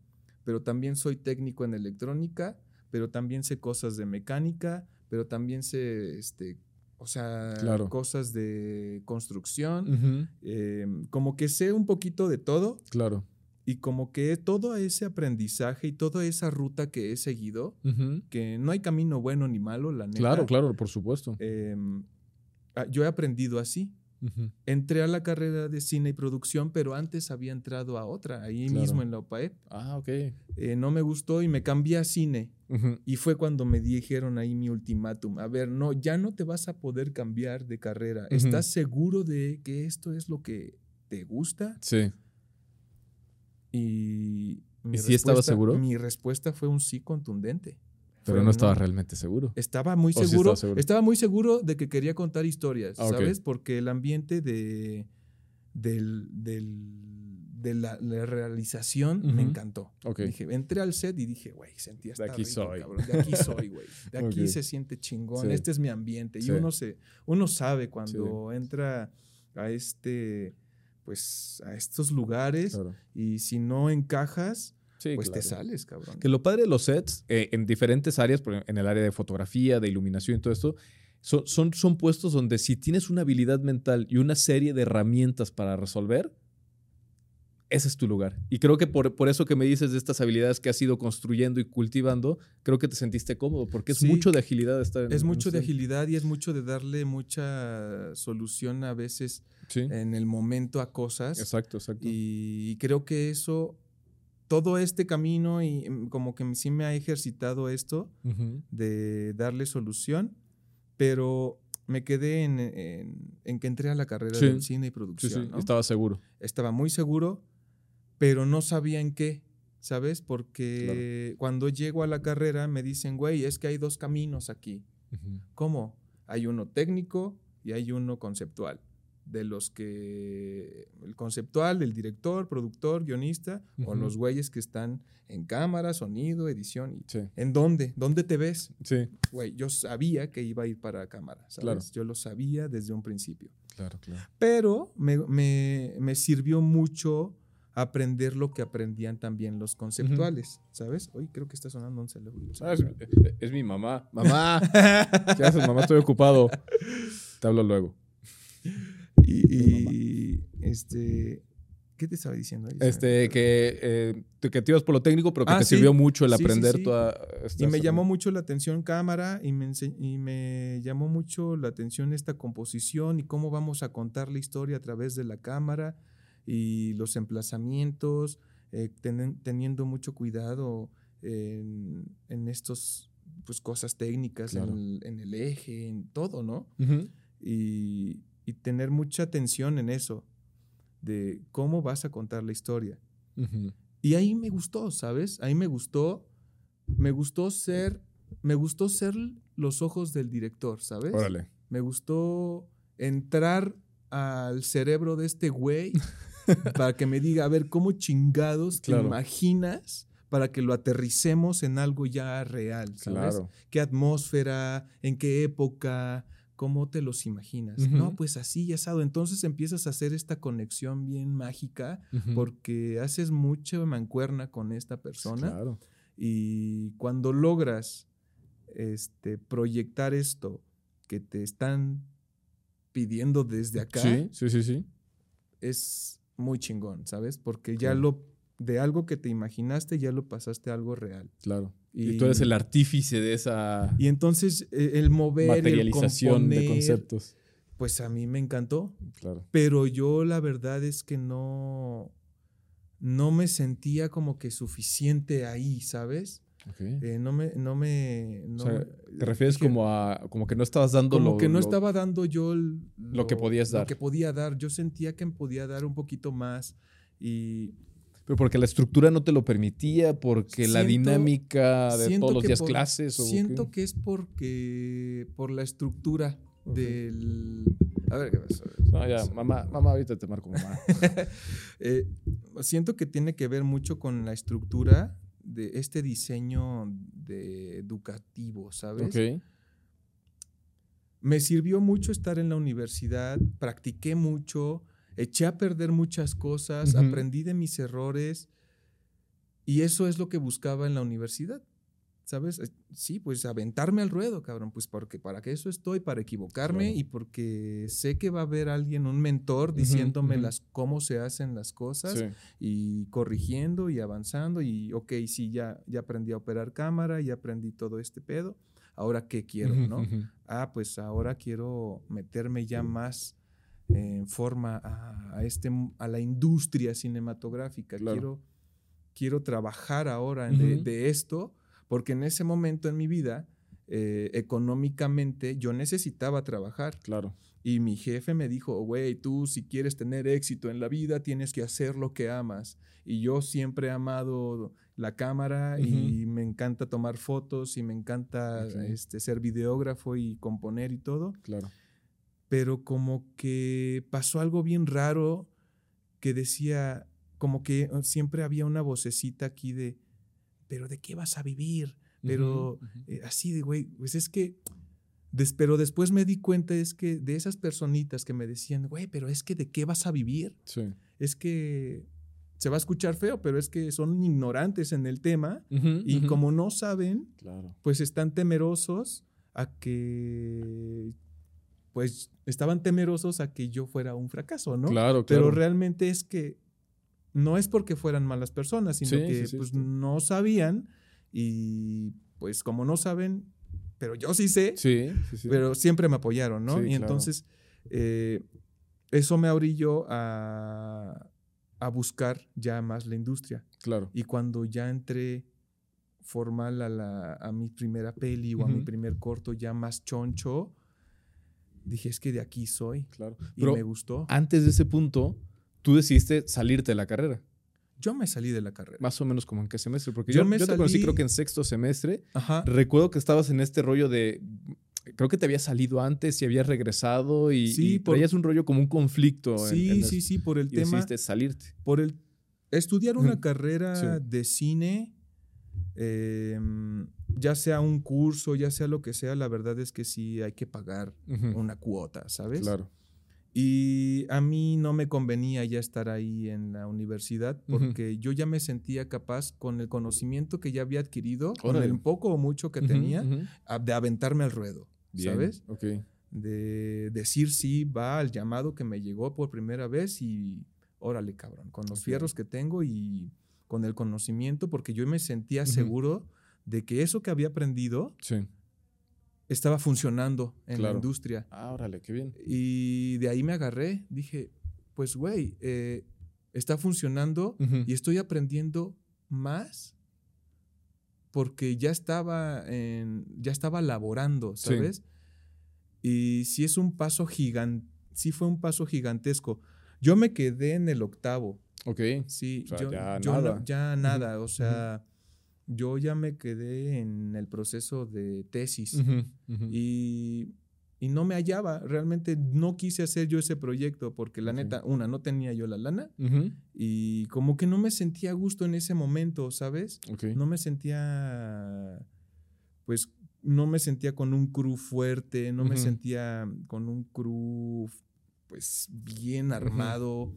pero también soy técnico en electrónica, pero también sé cosas de mecánica, pero también sé, este, o sea, Claro. cosas de construcción. Eh, como que sé un poquito de todo Claro. Y como que todo ese aprendizaje y toda esa ruta que he seguido, Ujú. que no hay camino bueno ni malo, la neta. Claro, claro, por supuesto. ah, yo he aprendido así. Ujú. Entré a la carrera de cine y producción, pero antes había entrado a otra, ahí Claro. mismo en la OPAEP. Ah, ok. Eh, no me gustó y me cambié a cine. Ujú. Y fue cuando me dijeron ahí mi ultimátum. A ver, no, ya no te vas a poder cambiar de carrera. ¿Estás seguro de que esto es lo que te gusta? Sí. Y, mi ¿Y sí estabas respuesta- seguro? Mi respuesta fue un sí contundente. Pero no estabas realmente seguro. Estaba muy ¿O sí seguro? Estaba muy seguro de que quería contar historias, Ah. ¿sabes? Porque el ambiente de, del, del, de la, la realización me encantó. Dije, entré al set y dije, güey, sentí hasta aquí arriba, soy. cabrón, De aquí soy, güey. De [LAUGHS] aquí se siente chingón. Sí. Este es mi ambiente. Sí. Y uno se, uno sabe cuando entra a este, pues, a estos lugares Claro. y si no encajas, Sí, pues te sales, cabrón. Que lo padre de los sets, eh, en diferentes áreas, en el área de fotografía, de iluminación y todo esto, son, son, son puestos donde si tienes una habilidad mental y una serie de herramientas para resolver, ese es tu lugar. Y creo que por, por eso que me dices de estas habilidades que has ido construyendo y cultivando, creo que te sentiste cómodo, porque es Sí. mucho de agilidad estar en Es en mucho de agilidad y es mucho de darle mucha solución a veces Sí, en el momento a cosas. exacto, exacto. Y creo que eso, todo este camino y mm, como que sí me ha ejercitado esto de darle solución, pero me quedé en, en- en que entré a la carrera Sí. del cine y Sí, producción. sí, ¿no? estaba seguro. Estaba muy seguro, pero no sabía en qué, ¿sabes? Porque cuando llego a la carrera me dicen, güey, es que hay dos caminos aquí. ¿Cómo? Hay uno técnico y hay uno conceptual. De los que el conceptual, el director, productor, guionista, o los güeyes que están en cámara, sonido, edición. y- Sí, ¿En dónde? ¿Dónde te ves? sí, Güey, yo sabía que iba a ir para cámara, ¿sabes? Claro. Yo lo sabía desde un principio. claro, claro. Pero me, me- me sirvió mucho aprender lo que aprendían también los conceptuales, ¿sabes? Hoy creo que está sonando un celular. Ah, es, es mi mamá. Mamá, [LAUGHS] ¿qué haces, mamá? Estoy ocupado. Te hablo luego. Y, y, este, ¿qué te estaba diciendo? ahí? Este, que, eh, te- que te ibas por lo técnico, pero que Ah, te sí. sirvió mucho el Sí, aprender sí. toda Y me llamó mucho la atención cámara y me, y me llamó mucho la atención esta composición y cómo vamos a contar la historia a través de la cámara y los emplazamientos, eh, teniendo mucho cuidado en, en estos pues cosas técnicas, en Claro. el- en el eje, en todo, ¿no? Y, y tener mucha atención en eso, de cómo vas a contar la historia. Y ahí me gustó, ¿sabes? Ahí me gustó, me gustó ser, me gustó ser los ojos del director, ¿sabes? Órale. Me gustó entrar al cerebro de este güey [LAUGHS] [LAUGHS] para que me diga, a ver, ¿cómo chingados te Claro. imaginas para que lo aterricemos en algo ya real, ¿sabes? Claro. qué atmósfera, en qué época, cómo te los imaginas. No, pues así y asado. Entonces empiezas a hacer esta conexión bien mágica porque haces mucha mancuerna con esta persona Claro. y cuando logras este, proyectar esto que te están pidiendo desde acá, Sí, sí, sí, sí. es muy chingón, ¿sabes? Porque ya lo, de algo que te imaginaste, ya lo pasaste a algo real. Claro. Y, tú eres el artífice de esa Y entonces eh, el mover, el materialización de conceptos. pues a mí me encantó. Claro. Pero yo la verdad es que no, no me sentía como que suficiente ahí, ¿sabes? Eh, no me, no me, no O sea, me- ¿Te refieres dije, como a como que no estabas dando como lo- que no lo- estaba dando yo el- lo que podías Lo dar. que podía dar. Yo sentía que podía dar un poquito más y Pero porque la estructura no te lo permitía, porque la dinámica de todos los días por- clases o siento qué? que es porque por la estructura del a ver qué pasa. No, ya, mamá, mamá, ahorita te marco mamá. [LAUGHS] Eh, siento que tiene que ver mucho con la estructura de este diseño de educativo, ¿sabes? Me sirvió mucho estar en la universidad, practiqué mucho, eché a perder muchas cosas, aprendí de mis errores y eso es lo que buscaba en la universidad. ¿Sabes? Eh, Sí, pues aventarme al ruedo, cabrón, pues porque para que eso estoy, para equivocarme Claro. y porque sé que va a haber alguien, un mentor, diciéndome ujú. las, cómo se hacen las cosas Sí. y corrigiendo y avanzando y ok, sí, ya, ya aprendí a operar cámara, ya aprendí todo este pedo, ahora qué quiero, Ujú, ¿no? ujú. Ah, pues ahora quiero meterme ya más en forma a, a este, a la industria cinematográfica, Claro. quiero, quiero trabajar ahora de, de esto, porque en ese momento en mi vida, eh, económicamente, yo necesitaba trabajar. Claro. Y mi jefe me dijo, güey, tú si quieres tener éxito en la vida tienes que hacer lo que amas. Y yo siempre he amado la cámara y me encanta tomar fotos y me encanta este, ser videógrafo y componer y todo. Claro. Pero como que pasó algo bien raro que decía, como que uh, siempre había una vocecita aquí de, pero ¿de qué vas a vivir? Pero eh, así de, güey, pues es que, des- pero después me di cuenta es que de esas personitas que me decían, güey, pero es que ¿de qué vas a vivir? Sí. Es que se va a escuchar feo, pero es que son ignorantes en el tema y como no saben, Claro. pues están temerosos a que, pues estaban temerosos a que yo fuera un fracaso, ¿no? Claro, claro. Pero realmente es que no es porque fueran malas personas, sino Sí, que sí, pues sí. no sabían y pues como no saben, pero yo sí sé, pero siempre me apoyaron, ¿no? Y claro. entonces eh, eso me orilló a, a buscar ya más la industria. claro. Y cuando ya entré formal a, la, a mi primera peli o a mi primer corto ya más choncho, dije, es que de aquí soy. Claro. Y Pero me gustó. antes de ese punto, tú decidiste salirte de la carrera. Yo me salí de la carrera. Más o menos como en qué semestre. Porque Yo yo, me yo te conocí creo que en sexto semestre. Ajá. Recuerdo que estabas en este rollo de. Creo que te había salido antes y habías regresado y, Sí, y por- traías un rollo como un conflicto. Sí, en sí, sí, por el Y tema, decidiste salirte. por el estudiar una carrera Sí. de cine, eh, ya sea un curso, ya sea lo que sea, la verdad es que sí hay que pagar una cuota, ¿sabes? Claro. Y a mí no me convenía ya estar ahí en la universidad porque yo ya me sentía capaz con el conocimiento que ya había adquirido, con el poco o mucho que tenía, de aventarme al ruedo, Bien, ¿sabes? Ok. De decir sí, va al llamado que me llegó por primera vez y órale, cabrón, con los fierros que tengo y con el conocimiento, porque yo me sentía seguro de que eso que había aprendido Sí. Estaba funcionando en Claro. la industria. Ah, órale, qué bien. Y de ahí me agarré. Dije, pues, güey, eh, está funcionando y estoy aprendiendo más porque ya estaba, en, ya estaba laborando, Sí. ¿sabes? Y sí es un paso gigante, sí fue un paso gigantesco. Yo me quedé en el octavo, Ok. sí, O sea, yo, ya yo no- nada. ya nada, o sea, yo ya me quedé en el proceso de tesis y, y no me hallaba. Realmente no quise hacer yo ese proyecto porque la neta, una, no tenía yo la lana y como que no me sentía a gusto en ese momento, ¿sabes? No me sentía, pues, no me sentía con un crew fuerte, no me sentía con un crew, pues, bien armado.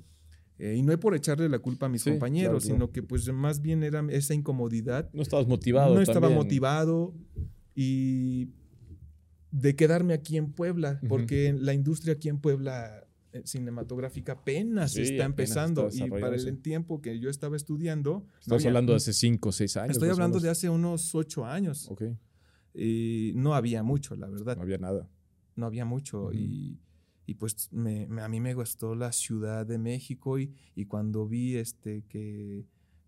Eh, y no es por echarle la culpa a mis Sí, compañeros, claro, sino que pues más bien era esa incomodidad No estabas motivado. no estaba también. motivado y de quedarme aquí en Puebla, Ujú. porque la industria aquí en Puebla eh, cinematográfica apenas Sí, está apenas empezando está y para el tiempo que yo estaba estudiando, no Estás había- hablando de hace 5 o 6 años. estoy hablando de hace unos ocho años Ok. y no había mucho, la verdad, No había nada. no había mucho Ujú. y, y pues me- me- a mí me gustó la Ciudad de México y, y cuando vi este que,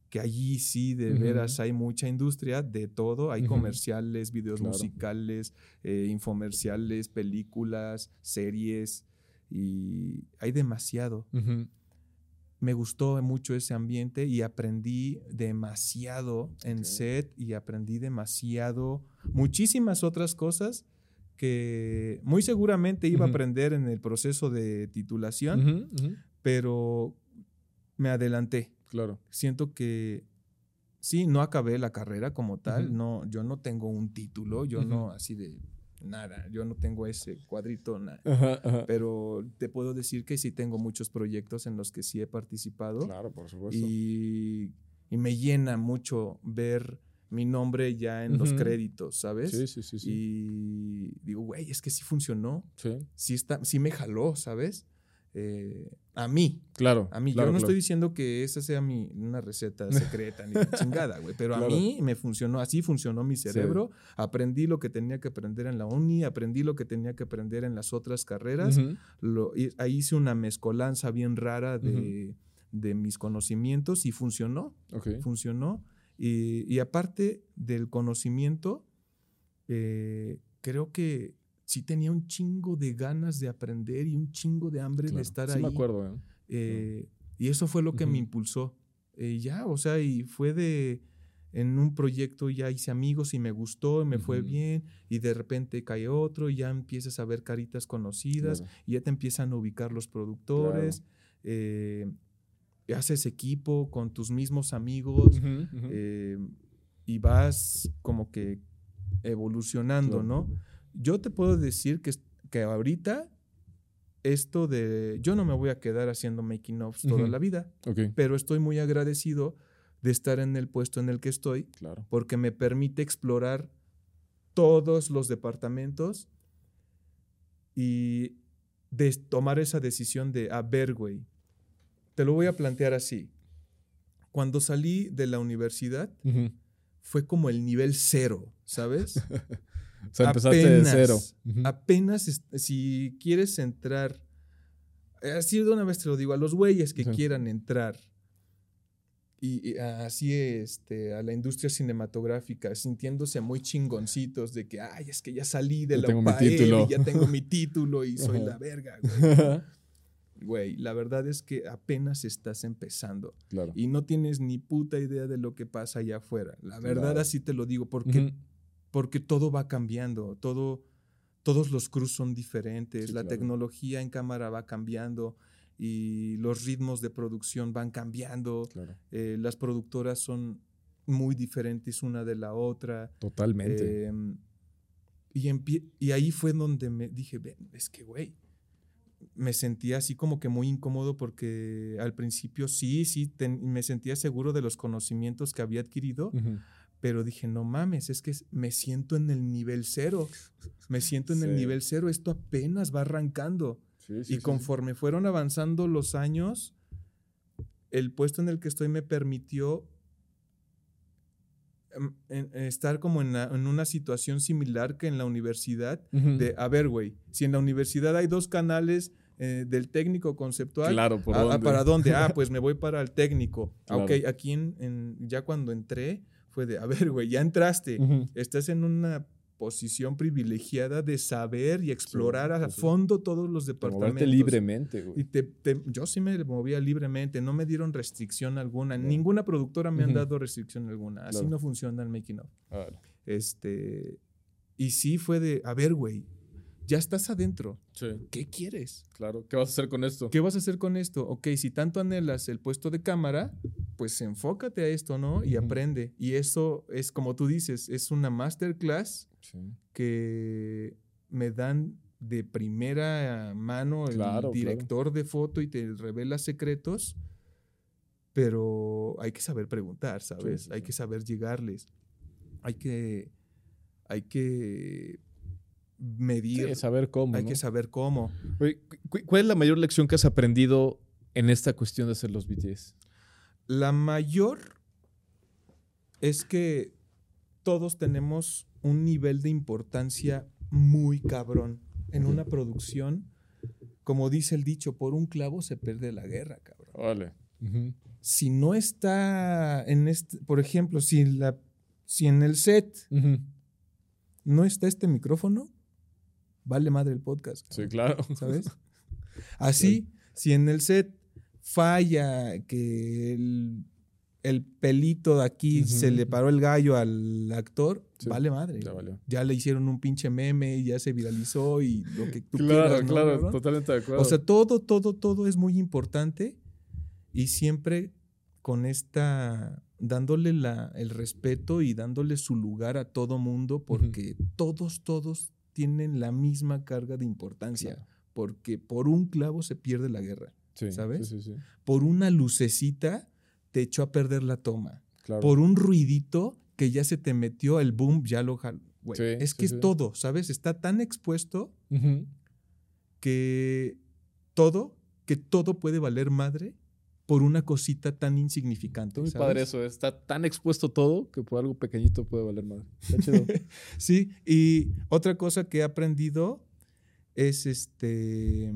que allí sí de veras hay mucha industria de todo, hay comerciales, videos Claro. musicales, eh, infomerciales, películas, series y hay demasiado. Me gustó mucho ese ambiente y aprendí demasiado en Ok. set y aprendí demasiado, muchísimas otras cosas que muy seguramente iba a aprender en el proceso de titulación, pero me adelanté. Claro. Siento que sí, no acabé la carrera como tal, no, yo no tengo un título, yo no así de nada, yo no tengo ese cuadrito, nada. Ajá, ajá. Pero te puedo decir que sí tengo muchos proyectos en los que sí he participado Claro, por supuesto. y, y me llena mucho ver mi nombre ya en los créditos, ¿sabes? Sí, sí, sí. sí. Y digo, güey, es que sí funcionó, Sí. sí, está, sí me jaló, ¿sabes? Eh, a mí, Claro. a mí. claro, Yo no claro. estoy diciendo que esa sea mi, una receta [LAUGHS] secreta ni chingada, güey, pero a mí me funcionó, así funcionó mi cerebro. Aprendí lo que tenía que aprender en la uni, aprendí lo que tenía que aprender en las otras carreras. Ujú. Lo- y- ahí hice una mezcolanza bien rara de, de mis conocimientos y funcionó, Ok. funcionó. Y, y aparte del conocimiento, eh, creo que sí tenía un chingo de ganas de aprender y un chingo de hambre Claro. de estar sí ahí. me acuerdo, ¿eh? Eh, y eso fue lo que me Ujú. impulsó. Eh, ya, o sea, y fue de, en un proyecto ya hice amigos y me gustó, y me fue Ujú. bien, y de repente cae otro, y ya empiezas a ver caritas conocidas, Claro. y ya te empiezan a ubicar los productores. Eh, haces equipo con tus mismos amigos eh, y vas como que evolucionando, ¿no? Yo te puedo decir que, que ahorita esto de, yo no me voy a quedar haciendo making offs toda la vida, pero estoy muy agradecido de estar en el puesto en el que estoy, claro. porque me permite explorar todos los departamentos y de tomar esa decisión de, a ver, güey, te lo voy a plantear así. Cuando salí de la universidad, fue como el nivel cero, ¿sabes? [LAUGHS] o sea, empezaste de cero. Apenas, si quieres entrar, así de una vez te lo digo, a los güeyes que quieran entrar y, así este, a la industria cinematográfica, sintiéndose muy chingoncitos de que, ay, es que ya salí de la UPAEL y ya tengo mi [LAUGHS] título y soy la verga, güey. [LAUGHS] güey, la verdad es que apenas estás empezando. Y no tienes ni puta idea de lo que pasa allá afuera. La verdad así te lo digo, porque, porque todo va cambiando, todo, todos los cruz son diferentes, la tecnología en cámara va cambiando y los ritmos de producción van cambiando. Eh, las productoras son muy diferentes una de la otra. Totalmente. Em, y, y ahí fue donde me dije, es que, güey, me sentía así como que muy incómodo porque al principio sí, sí, me sentía seguro de los conocimientos que había adquirido, pero dije, no mames, es que me siento en el nivel cero, me siento en el nivel cero, esto apenas va arrancando y conforme fueron avanzando los años, el puesto en el que estoy me permitió estar como en, una situación similar que en la universidad, de, a ver, güey, si en la universidad hay dos canales eh, del técnico conceptual, claro, ¿para dónde? Ah, [LAUGHS] pues me voy para el técnico. Ok, aquí en, ya cuando entré fue de, a ver, güey, ya entraste, estás en una posición privilegiada de saber y explorar a fondo todos los departamentos. libremente, güey. Y te, yo sí me movía libremente, no me dieron restricción alguna, ninguna productora me han dado restricción alguna, así no funciona el making of. Este, y sí fue de, a ver, güey, ya estás adentro. ¿Qué quieres? Claro, ¿qué vas a hacer con esto? ¿Qué vas a hacer con esto? Ok, si tanto anhelas el puesto de cámara, pues enfócate a esto, ¿no? Y aprende. Y eso es, como tú dices, es una masterclass que me dan de primera mano el director de foto y te revela secretos, pero hay que saber preguntar, ¿sabes? hay que saber llegarles. Hay que, hay que medir. saber cómo. Hay que saber cómo. ¿Cuál es la mayor lección que has aprendido en esta cuestión de hacer los BTS? La mayor es que todos tenemos un nivel de importancia muy cabrón en una producción. Como dice el dicho, por un clavo se pierde la guerra, cabrón. Vale. Si no está en este, por ejemplo, si, la, si en el set no está este micrófono, vale madre el podcast. Sí, claro. ¿Sabes? [LAUGHS] Así, si en el set falla que el el pelito de aquí se le paró el gallo al actor, vale madre. Ya, le hicieron un pinche meme, ya se viralizó y lo que tú claro, quieras. Claro, claro, totalmente de acuerdo. O sea, todo, todo, todo es muy importante y siempre con esta, dándole la, el respeto y dándole su lugar a todo mundo porque todos, todos tienen la misma carga de importancia. Porque por un clavo se pierde la guerra. ¿Sabes? por una lucecita te echó a perder la toma. Por un ruidito que ya se te metió el boom, ya lo es que es todo, ¿sabes? Está tan expuesto que todo, que todo puede valer madre por una cosita tan insignificante. Muy padre eso, está tan expuesto todo que por algo pequeñito puede valer madre. [LAUGHS] sí, y otra cosa que he aprendido es este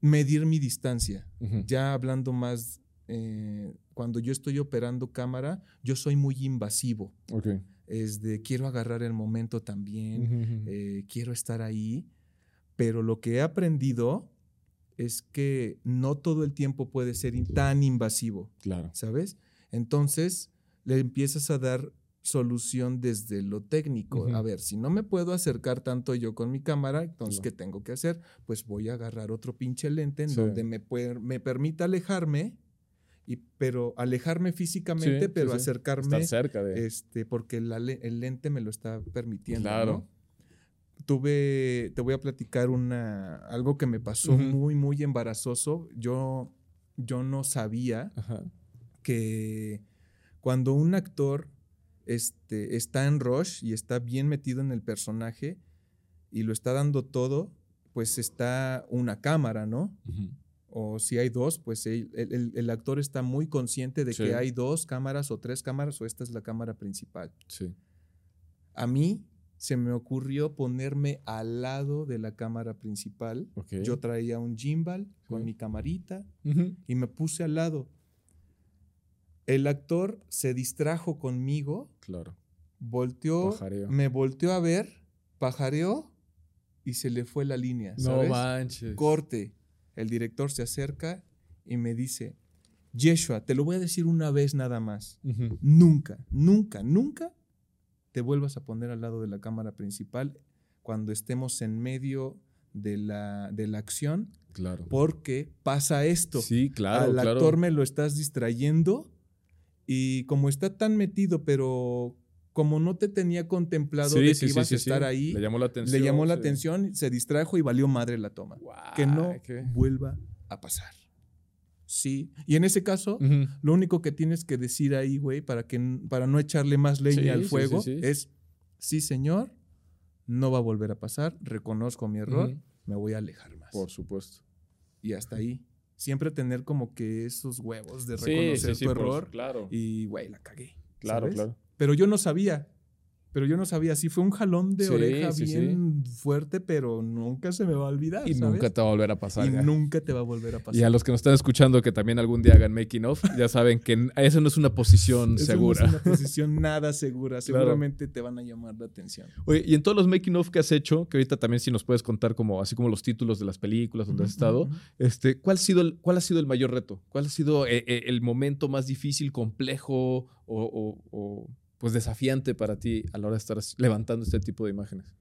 medir mi distancia. Ya hablando más eh, cuando yo estoy operando cámara, yo soy muy invasivo. Es de quiero agarrar el momento también, eh, quiero estar ahí, pero lo que he aprendido es que no todo el tiempo puede ser tan invasivo. Claro. ¿Sabes? Entonces le empiezas a dar solución desde lo técnico. Ujú. A ver, si no me puedo acercar tanto yo con mi cámara, entonces, No. ¿qué tengo que hacer? Pues voy a agarrar otro pinche lente en Sí. donde me, me permita alejarme, y, pero alejarme físicamente, Sí, pero sí. acercarme, Estar cerca de. este, porque la el lente me lo está permitiendo. Claro. ¿no? Tuve, te voy a platicar una, algo que me pasó muy, muy embarazoso. Yo, yo no sabía Ajá. que cuando un actor este, está en rush y está bien metido en el personaje y lo está dando todo, pues está una cámara, ¿no? Ujú. O si hay dos, pues el, el- el actor está muy consciente de Sí. que hay dos cámaras o tres cámaras o esta es la cámara principal. Sí. A mí se me ocurrió ponerme al lado de la cámara principal. Ok. Yo traía un gimbal con mi camarita y me puse al lado. El actor se distrajo conmigo, Claro. volteó, Pajareo. me volteó a ver, pajareó y se le fue la línea. No manches. Corte. El director se acerca y me dice, Yeshua, te lo voy a decir una vez nada más. Nunca, nunca, nunca te vuelvas a poner al lado de la cámara principal cuando estemos en medio de la, de la acción, Claro. porque pasa esto. Sí, claro. Al claro. actor me lo estás distrayendo y como está tan metido, pero como no te tenía contemplado Sí, de que sí, ibas sí, a estar ahí, Le llamó la atención. le llamó la sí. atención, se distrajo y valió madre la toma. que no qué- vuelva a pasar. Sí. Y en ese caso, lo único que tienes que decir ahí, güey, para, que, para no echarle más leña al fuego, es, sí, señor, no va a volver a pasar, reconozco mi error, me voy a alejar más. Por supuesto. Y hasta ahí. Siempre tener como que esos huevos de reconocer tu error Claro. y, güey, la cagué. Claro, ¿sabes? claro. Pero yo no sabía. Pero yo no sabía. Sí fue un jalón de Sí, oreja sí, sí. bien fuerte, pero nunca se me va a olvidar. Y ¿sabes? nunca te va a volver a pasar. y ya. nunca te va a volver a pasar. Y a los que nos están escuchando que también algún día hagan making of, ya saben que eso no es una posición Eso segura. No es una posición nada segura. Claro. Seguramente te van a llamar la atención. Oye, y en todos los making of que has hecho, que ahorita también si nos puedes contar como así como los títulos de las películas donde has estado, este, ¿cuál ha sido el, cuál ha sido el mayor reto? ¿Cuál ha sido eh, eh, el momento más difícil, complejo o, o- o, pues desafiante para ti a la hora de estar levantando este tipo de imágenes?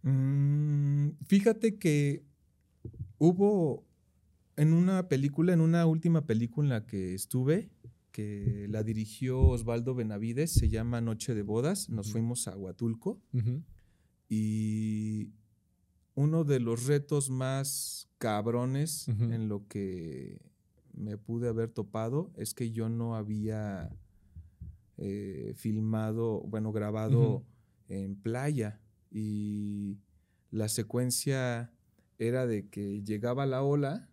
Mm, fíjate que hubo en una película, en una última película en la que estuve, que la dirigió Osvaldo Benavides, se llama Noche de Bodas. Nos fuimos a Huatulco. Y uno de los retos más cabrones en lo que me pude haber topado es que yo no había eh, filmado, bueno, grabado en playa. Y la secuencia era de que llegaba la ola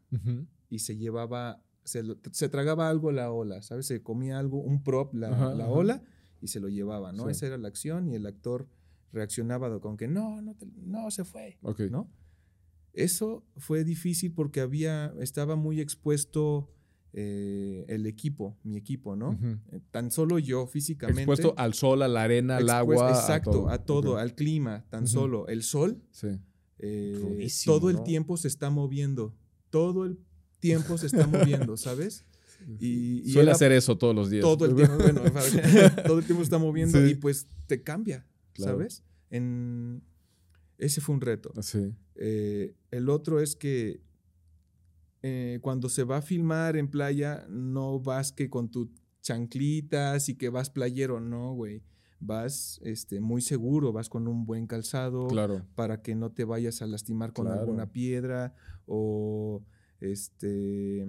y se llevaba, se, se tragaba algo la ola, ¿sabes? Se comía algo, un prop, la, Ajá, la ajá. ola, y se lo llevaba, ¿no? Sí. Esa era la acción y el actor reaccionaba con que no, no, te- no se fue, Ok. ¿no? Eso fue difícil porque había, estaba muy expuesto eh, el equipo, mi equipo, ¿no? Ujú. Eh, Tan solo yo físicamente. Expuesto al sol, a la arena, al agua. Exacto, a todo, al clima, tan solo. El sol Sí. eh, Rudísimo, todo el ¿no? tiempo se está moviendo. Todo el tiempo se está moviendo, [LAUGHS] ¿sabes? Y, y Suele era hacer eso todos los días. todo el tiempo, bueno, [LAUGHS] todo el tiempo se está moviendo Sí. y pues te cambia, Claro. ¿sabes? En, ese fue un reto. Sí. Eh, el otro es que eh, cuando se va a filmar en playa, no vas que con tus chanclitas y que vas playero, no, güey. Vas este, muy seguro, vas con un buen calzado Claro. para que no te vayas a lastimar con Claro. alguna piedra o este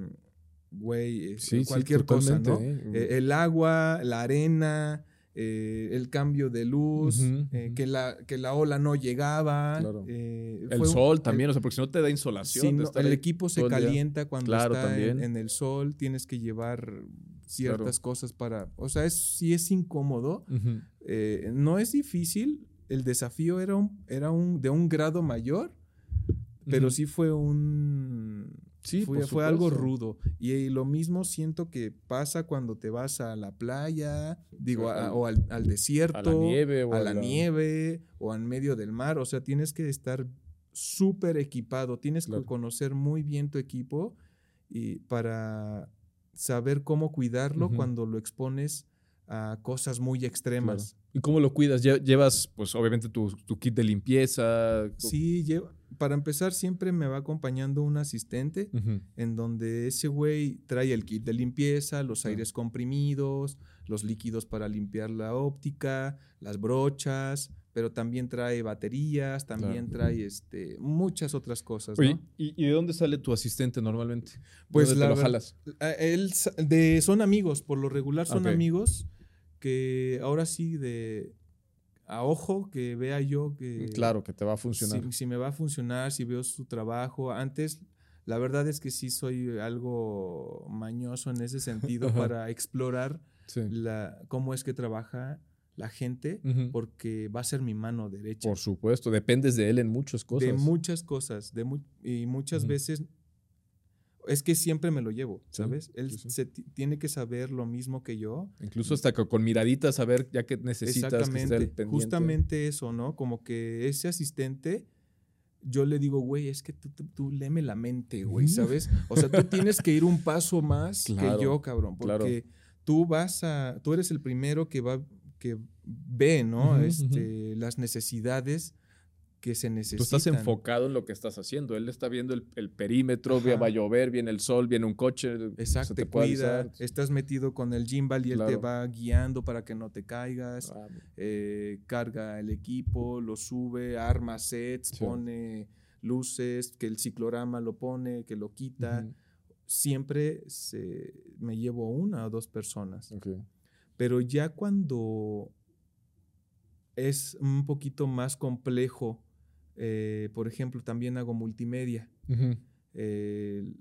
güey eh, sí, cualquier cosa, ¿no? ¿eh? Eh, el agua, la arena, eh, el cambio de luz, Ujú, eh, ujú. que, la, que la ola no llegaba. Claro. eh, El fue un- sol el- también, o sea, porque si no te da insolación. Sí, de no, el equipo se el día. calienta cuando Claro, está en, también. en el sol, tienes que llevar ciertas cosas para, o sea, es, sí es incómodo, Ujú. eh, no es difícil, el desafío era, un, era un, de un grado mayor, pero sí fue un... Sí, fue, fue algo rudo. Y, lo mismo siento que pasa cuando te vas a la playa, digo, a- o al, al desierto, A la nieve o a la nieve o en medio del mar. O sea, tienes que estar súper equipado, tienes Claro. que conocer muy bien tu equipo y para saber cómo cuidarlo cuando lo expones a cosas muy extremas. ¿Y cómo lo cuidas? ¿Llevas, pues obviamente, tu, kit de limpieza? Sí, llevo, para empezar, siempre me va acompañando un asistente en donde ese güey trae el kit de limpieza, los aires comprimidos, los líquidos para limpiar la óptica, las brochas, pero también trae baterías, también trae este, muchas otras cosas. ¿y, de dónde sale tu asistente normalmente? Pues la, lo jalas? Él de, son amigos, por lo regular son amigos que ahora sí de a ojo que vea yo que... Claro, que te va a funcionar. Si, me va a funcionar, si veo su trabajo. Antes, la verdad es que sí soy algo mañoso en ese sentido [LAUGHS] para explorar la, cómo es que trabaja la gente, porque va a ser mi mano derecha. Por supuesto, dependes de él en muchas cosas. De muchas cosas, de y muchas veces es que siempre me lo llevo, ¿sabes? Él Se tiene que saber lo mismo que yo. Incluso hasta con miraditas saber ya que necesitas Exactamente. Que Justamente eso, ¿no? Como que ese asistente, yo le digo, güey, es que tú, tú, léeme la mente, güey, ¿sabes? O sea, tú tienes que ir un paso más que yo, cabrón, porque tú vas a, tú eres el primero que va, que ve, ¿no? este, las necesidades que se necesitan. Tú estás enfocado en lo que estás haciendo. Él está viendo el, perímetro, va a llover, viene el sol, viene un coche. Exacto, te, cuida. Estás metido con el gimbal y él te va guiando para que no te caigas. Eh, carga el equipo, lo sube, arma sets, pone luces, que el ciclorama lo pone, que lo quita. Siempre se, me llevo una o dos personas. Pero ya cuando es un poquito más complejo eh, por ejemplo, también hago multimedia. el,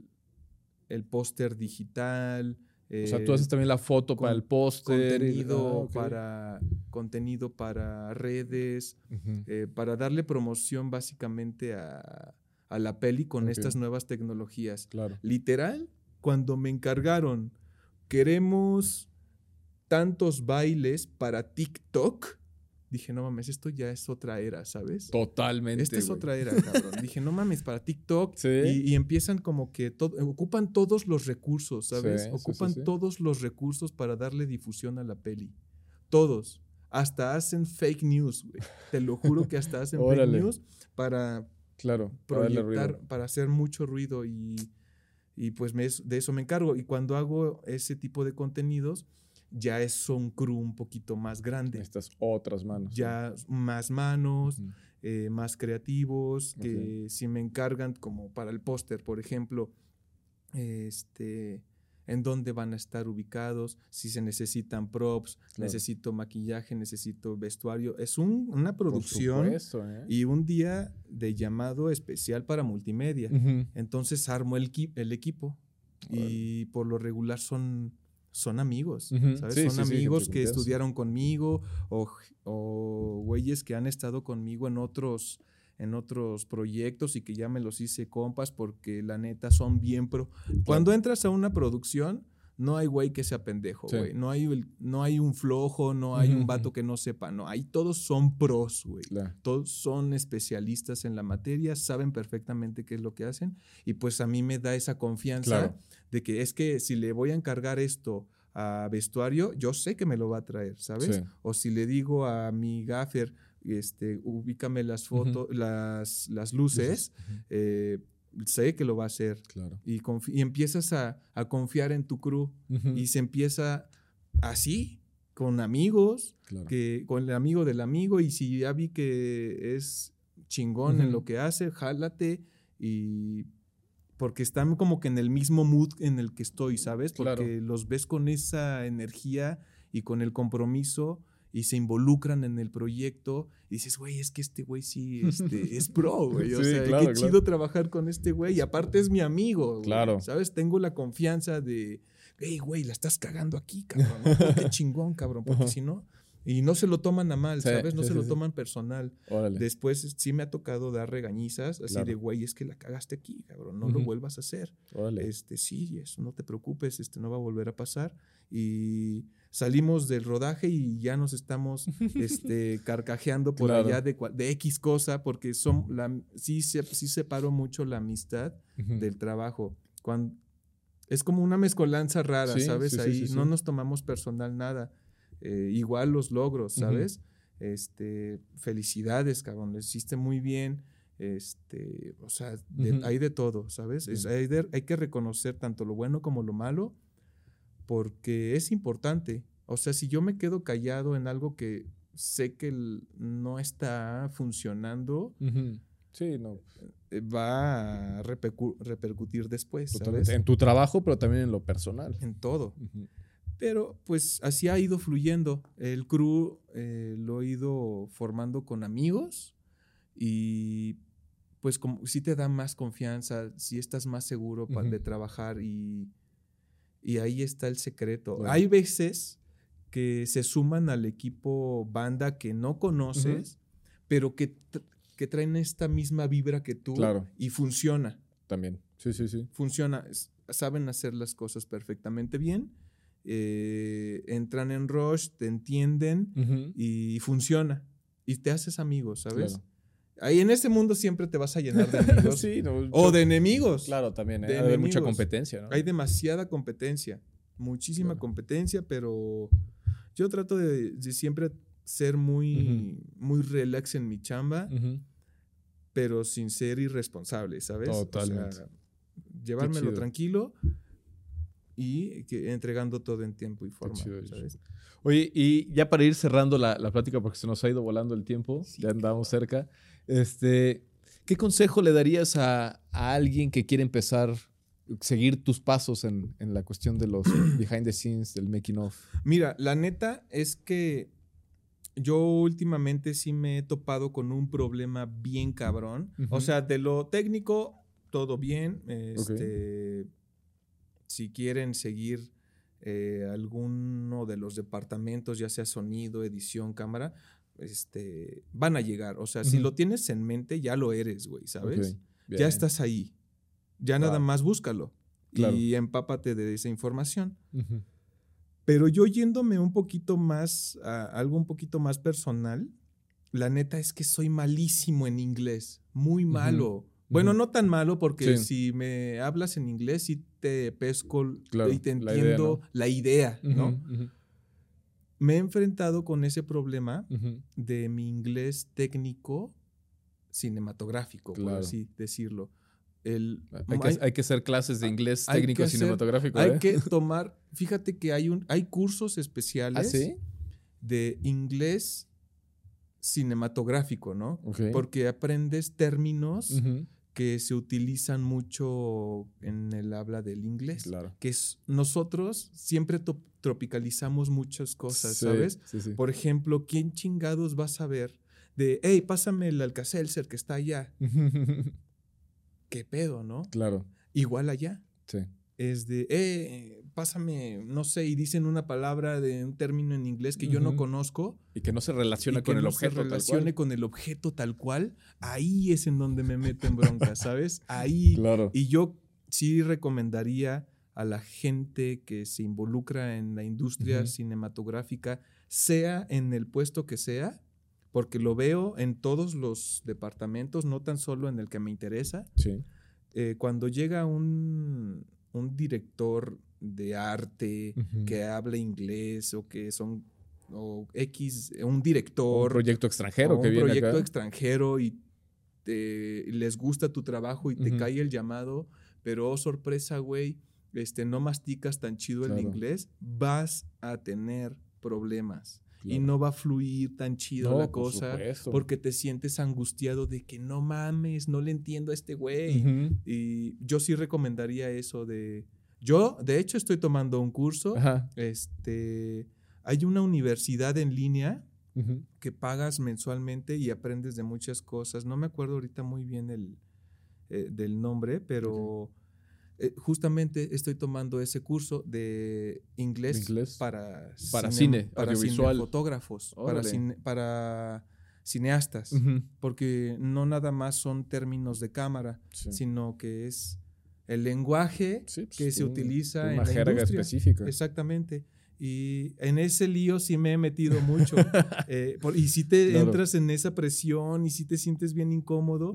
póster digital. o sea, tú haces también la foto para el póster. Contenido, ah, para, contenido para redes, eh, para darle promoción básicamente a, la peli con estas nuevas tecnologías. Claro. Literal, cuando me encargaron, queremos tantos bailes para TikTok dije, no mames, esto ya es otra era, ¿sabes? Totalmente. Esta es otra era, cabrón. [LAUGHS] dije, no mames, para TikTok. Y, empiezan como que ocupan todos los recursos, ¿sabes? ocupan todos los recursos para darle difusión a la peli. Todos. Hasta hacen fake news, güey. Te lo juro que hasta hacen fake news para claro, proyectar, para, hacer mucho ruido y, pues de eso me encargo. Y cuando hago ese tipo de contenidos, ya es un crew un poquito más grande. Estas otras manos. Ya más manos, eh, más creativos, que si me encargan como para el póster, por ejemplo, este, en dónde van a estar ubicados, si se necesitan props, necesito maquillaje, necesito vestuario. Es una producción ¿eh? y un día de llamado especial para multimedia. Entonces armo el, el equipo y por lo regular son son amigos, ¿sabes? son amigos que estudiaron conmigo o, güeyes que han estado conmigo en otros, en otros proyectos y que ya me los hice compas porque la neta son bien pro. Cuando entras a una producción, no hay güey que sea pendejo, güey. No, hay, no hay un flojo, no hay un vato que no sepa, no. Ahí todos son pros, güey. Todos son especialistas en la materia, saben perfectamente qué es lo que hacen. Y pues a mí me da esa confianza de que es que si le voy a encargar esto a vestuario, yo sé que me lo va a traer, ¿sabes? O si le digo a mi gaffer, este, ubícame las fotos, las, las luces, eh, sé que lo va a hacer. Claro. Y, y empiezas a, confiar en tu crew. Y se empieza así, con amigos, que, con el amigo del amigo. Y si ya vi que es chingón en lo que hace, jálate. Y porque están como que en el mismo mood en el que estoy, ¿sabes? Porque los ves con esa energía y con el compromiso y se involucran en el proyecto y dices, güey, es que este güey sí este, es pro, güey. O sea, qué chido trabajar con este güey y aparte es mi amigo, Claro. ¿Sabes? Tengo la confianza de, hey, güey, la estás cagando aquí, cabrón. qué [LAUGHS] chingón, cabrón, porque si no y no se lo toman a mal, ¿sabes? No se lo toman personal. Después sí me ha tocado dar regañizas, así de, güey, es que la cagaste aquí, cabrón, no lo vuelvas a hacer. Este, sí, eso, no te preocupes, este, no va a volver a pasar. Y salimos del rodaje y ya nos estamos este, [LAUGHS] carcajeando por allá de, de, X cosa, porque son, la, sí, sí separó mucho la amistad del trabajo. Cuando, es como una mezcolanza rara, ¿sabes? Ahí no nos tomamos personal nada eh, igual los logros, ¿sabes? Este, felicidades, cabrón, lo hiciste muy bien. Este, o sea, hay de todo, ¿sabes? hay, hay que reconocer tanto lo bueno como lo malo, porque es importante. O sea, si yo me quedo callado en algo que sé que no está funcionando, sí, no. Eh, va a repercutir después. En tu trabajo, pero también en lo personal. En todo. Pero pues así ha ido fluyendo. El crew eh, lo he ido formando con amigos y pues como si te da más confianza, si estás más seguro de trabajar y, y, ahí está el secreto. Hay veces que se suman al equipo banda que no conoces, pero que, que, traen esta misma vibra que tú y funciona. También, sí, sí, sí. Funciona, saben hacer las cosas perfectamente bien, eh, entran en rush, te entienden y funciona. Y te haces amigos, ¿sabes? Ahí en este mundo siempre te vas a llenar de [LAUGHS] amigos. o de enemigos. Claro, también. ¿eh? Hay mucha competencia. ¿no? Hay demasiada competencia. Muchísima competencia, pero yo trato de, siempre ser muy, muy relax en mi chamba, pero sin ser irresponsable, ¿sabes? Totalmente. llevármelo tranquilo y que, entregando todo en tiempo y forma, ¿sabes? Oye, y ya para ir cerrando la, la, plática, porque se nos ha ido volando el tiempo, ya andamos cerca, este, ¿qué consejo le darías a, a alguien que quiere empezar seguir tus pasos en, la cuestión de los [CLEARS THROAT] behind the scenes, del making of? Mira, la neta es que yo últimamente sí me he topado con un problema bien cabrón. O sea, de lo técnico, todo bien. Este, Si quieren seguir eh, alguno de los departamentos, ya sea sonido, edición, cámara, este, van a llegar. O sea, si lo tienes en mente, ya lo eres, güey, ¿sabes? Ya estás ahí. Ya nada más búscalo y empápate de esa información. Pero yo yéndome un poquito más a algo un poquito más personal, la neta es que soy malísimo en inglés, muy malo. Bueno, no tan malo porque si me hablas en inglés sí te pesco y te entiendo la idea, ¿no? Me he enfrentado con ese problema de mi inglés técnico cinematográfico, por así decirlo. Hay, que, hacer clases de inglés técnico cinematográfico. Hay ¿eh? que [LAUGHS] tomar, fíjate que hay, un, hay cursos especiales ¿Ah, de inglés cinematográfico, ¿no? Porque aprendes términos que se utilizan mucho en el habla del inglés. Claro. Que es, nosotros siempre tropicalizamos muchas cosas, ¿sabes? Por ejemplo, ¿quién chingados va a saber de, hey, pásame el Alcacelser que está allá? [LAUGHS] ¿qué pedo, no? Claro. Igual allá. Sí. Es de, eh, pásame, no sé, y dicen una palabra de un término en inglés que yo no conozco. Y que no se relaciona con el objeto. Se relacione con el objeto tal cual. Ahí es en donde me meto en bronca, ¿sabes? Ahí. Claro. Y yo sí recomendaría a la gente que se involucra en la industria cinematográfica, sea en el puesto que sea, porque lo veo en todos los departamentos, no tan solo en el que me interesa. Sí. Eh, cuando llega un, director de arte que habla inglés o que son o X, un director. Un proyecto extranjero que un proyecto extranjero y les gusta tu trabajo y te cae el llamado, pero oh, sorpresa, güey, este, no masticas tan chido el inglés, vas a tener problemas. Y no va a fluir tan chido la cosa porque te sientes angustiado de que no mames, no le entiendo a este güey. Y yo sí recomendaría eso de... Yo, de hecho, estoy tomando un curso. Este, hay una universidad en línea que pagas mensualmente y aprendes de muchas cosas. No me acuerdo ahorita muy bien el, eh, del nombre, pero... Eh, justamente estoy tomando ese curso de inglés, para, para cine, para audiovisual. fotógrafos, para, para, cineastas, porque no nada más son términos de cámara, sino que es el lenguaje pues, que se utiliza en la industria. específica. Exactamente. Y en ese lío sí me he metido mucho. [LAUGHS] Eh, y si te entras en esa presión y si te sientes bien incómodo,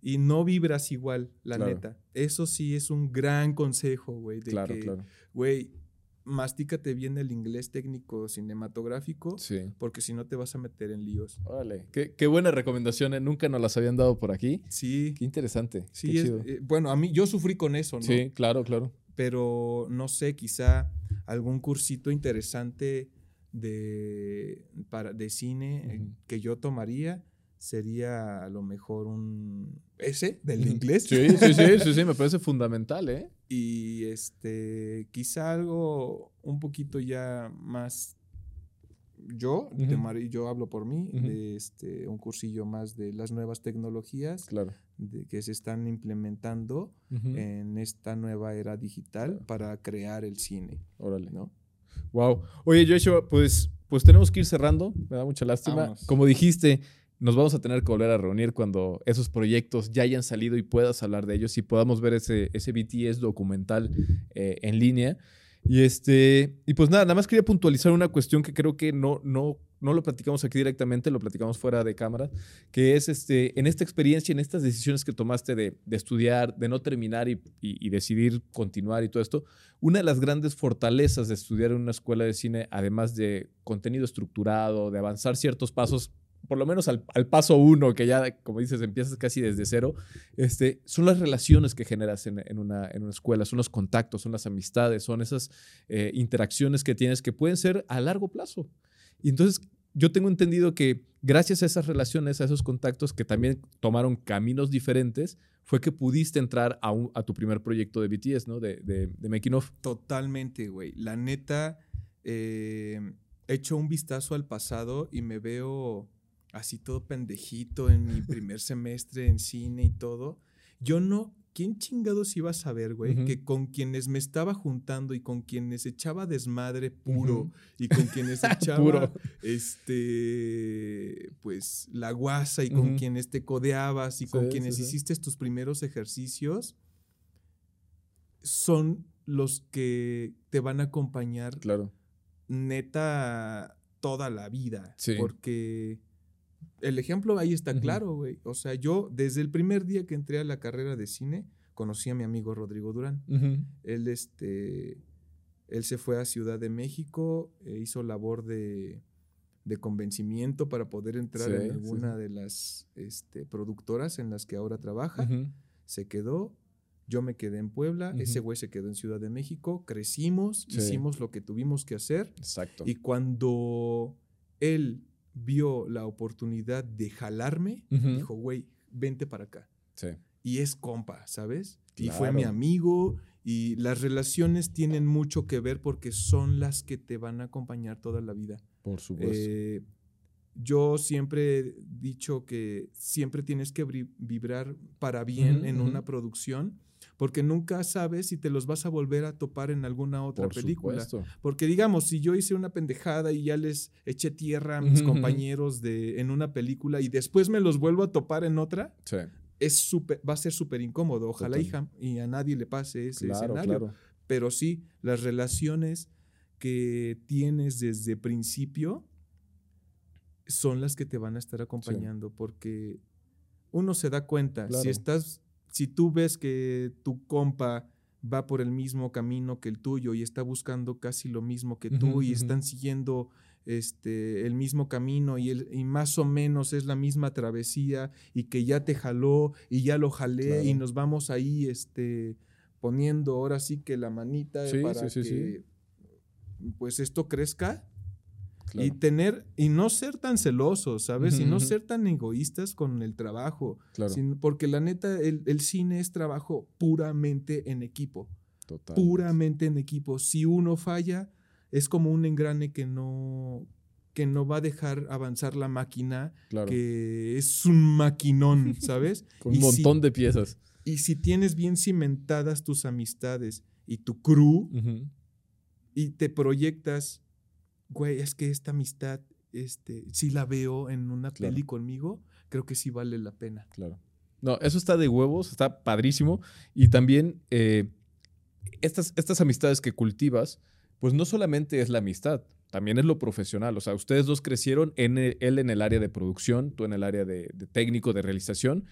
y no vibras igual, la neta. Eso sí es un gran consejo, güey. claro, claro. Güey, mastícate bien el inglés técnico cinematográfico, Sí. porque si no te vas a meter en líos. Órale. Qué, qué buena recomendación. ¿eh? Nunca nos las habían dado por aquí. Sí, Qué interesante. sí, Qué es- chido. eh, bueno, a mí yo sufrí con eso, ¿no? Sí, claro, claro. Pero no sé, quizá algún cursito interesante de, para, de cine eh, que yo tomaría sería a lo mejor un... ese, del inglés. Sí, sí, sí, sí, sí, me parece fundamental, ¿eh? Y este quizá algo un poquito ya más yo Ujú. tomaré- yo hablo por mí de este un cursillo más de las nuevas tecnologías Claro. de que se están implementando en esta nueva era digital Claro. para crear el cine Órale. no Wow. Oye, Joshua, pues, pues tenemos que ir cerrando. Me da mucha lástima. Como dijiste, nos vamos a tener que volver a reunir cuando esos proyectos ya hayan salido y puedas hablar de ellos y podamos ver ese, ese BTS documental eh, en línea. Y este, y pues nada, nada más quería puntualizar una cuestión que creo que no, no, no lo platicamos aquí directamente, lo platicamos fuera de cámara, que es este, en esta experiencia, en estas decisiones que tomaste de, estudiar, de no terminar y- y decidir continuar y todo esto, una de las grandes fortalezas de estudiar en una escuela de cine, además de contenido estructurado, de avanzar ciertos pasos, por lo menos al, al paso uno, que ya, como dices, empiezas casi desde cero, este, son las relaciones que generas en, en una, en una escuela, son los contactos, son las amistades, son esas eh, interacciones que tienes que pueden ser a largo plazo. Y entonces yo tengo entendido que gracias a esas relaciones, a esos contactos que también tomaron caminos diferentes, fue que pudiste entrar a, un- a tu primer proyecto de BTS, ¿no? De, de, de Making Of. totalmente güey la neta eh, echo un vistazo al pasado y me veo así todo pendejito en mi primer semestre en cine y todo yo no ¿Quién chingados iba a saber, güey? Que con quienes me estaba juntando y con quienes echaba desmadre puro y con quienes [LAUGHS] echaba Puro. este pues la guasa y con quienes te codeabas y con quienes sí, sí. hiciste tus primeros ejercicios son los que te van a acompañar Claro. neta toda la vida. Sí. Porque el ejemplo ahí está claro, güey. O sea, yo desde el primer día que entré a la carrera de cine, conocí a mi amigo Rodrigo Durán. Él, este, él se fue a Ciudad de México, e hizo labor de, de convencimiento para poder entrar Sí, en alguna sí. de las este, productoras en las que ahora trabaja. Se quedó. Yo me quedé en Puebla, ese güey se quedó en Ciudad de México, crecimos, Sí. hicimos lo que tuvimos que hacer Exacto. y cuando él vio la oportunidad de jalarme, dijo, güey, vente para acá. Sí. Y es compa, ¿sabes? Y fue mi amigo y las relaciones tienen mucho que ver porque son las que te van a acompañar toda la vida. Por supuesto. Eh, yo siempre he dicho que siempre tienes que vibrar para bien en una producción porque nunca sabes si te los vas a volver a topar en alguna otra Por película. supuesto. Porque digamos, si yo hice una pendejada y ya les eché tierra a mis compañeros de, en una película y después me los vuelvo a topar en otra, Sí. es va a ser súper incómodo. Ojalá jam- y a nadie le pase ese Claro, escenario. claro. Pero sí, las relaciones que tienes desde principio son las que te van a estar acompañando porque uno se da cuenta, Claro. si estás, si tú ves que tu compa va por el mismo camino que el tuyo y está buscando casi lo mismo que tú y están siguiendo este, el mismo camino y, el, y más o menos es la misma travesía y que ya te jaló y ya lo jalé y nos vamos ahí este, poniendo ahora sí que la manita Sí, para sí, sí, que pues esto crezca claro. y tener y no ser tan celosos, ¿sabes? Y no ser tan egoístas con el trabajo, Claro. porque la neta el, el cine es trabajo puramente en equipo, Totalmente. puramente en equipo. Si uno falla es como un engrane que no que no va a dejar avanzar la máquina, Claro. que es un maquinón, ¿sabes? [LAUGHS] Con y un si- montón de piezas. y si tienes bien cimentadas tus amistades y tu crew, y te proyectas, güey, es que esta amistad, este, si la veo en una Claro. peli conmigo, creo que sí vale la pena. Claro. No, eso está de huevos, está padrísimo. Y también eh, estas, estas amistades que cultivas, pues no solamente es la amistad, también es lo profesional. O sea, ustedes dos crecieron, en el- él en el área de producción, tú en el área de, de técnico, de realización.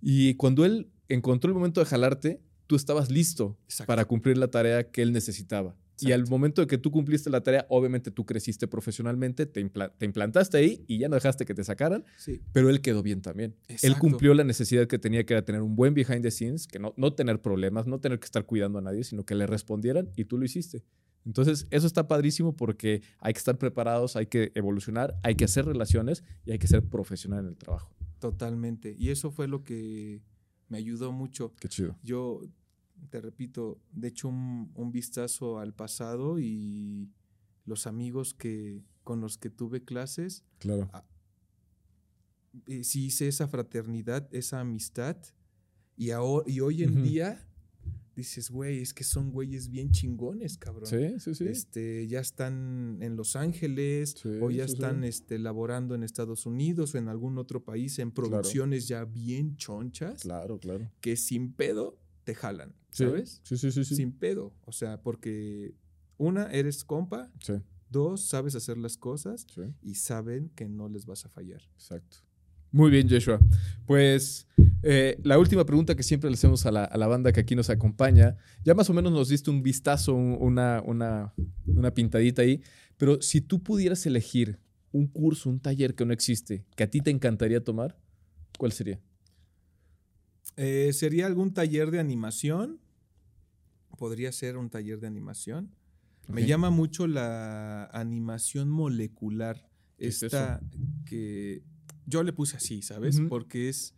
Y cuando él encontró el momento de jalarte, tú estabas listo Exacto. para cumplir la tarea que él necesitaba. Y al momento de que tú cumpliste la tarea, obviamente tú creciste profesionalmente, te, implantaste ahí y ya no dejaste que te sacaran, sí. pero él quedó bien también. Él cumplió la necesidad que tenía, que era tener un buen behind the scenes, que no, no tener problemas, no tener que estar cuidando a nadie, sino que le respondieran y tú lo hiciste. Entonces, eso está padrísimo porque hay que estar preparados, hay que evolucionar, hay que hacer relaciones y hay que ser profesional en el trabajo. Totalmente. Y eso fue lo que me ayudó mucho. Qué chido. Yo, te repito, de hecho un, un vistazo al pasado y los amigos que, con los que tuve clases. Claro. Eh, sí hice esa fraternidad, esa amistad. Y, ahora, y hoy en día dices, güey, es que son güeyes bien chingones, cabrón. Sí, sí, sí. Este, ya están en Los Ángeles o ya están Este, laborando en Estados Unidos o en algún otro país en producciones ya bien chonchas. Claro, claro. Que sin pedo te jalan, ¿sabes? Sí, sí, sí, sí. Sin pedo. O sea, porque una, eres compa. Sí. Dos, sabes hacer las cosas y saben que no les vas a fallar. Exacto. Muy bien, Joshua. Pues eh, la última pregunta que siempre le hacemos a la, banda que aquí nos acompaña, ya más o menos nos diste un vistazo, una, una, una pintadita ahí, pero si tú pudieras elegir un curso, un taller que no existe, que a ti te encantaría tomar, ¿cuál sería? Eh, sería algún taller de animación. Podría ser un taller de animación. Me llama mucho la animación molecular. Esta que yo le puse así, ¿sabes? Porque es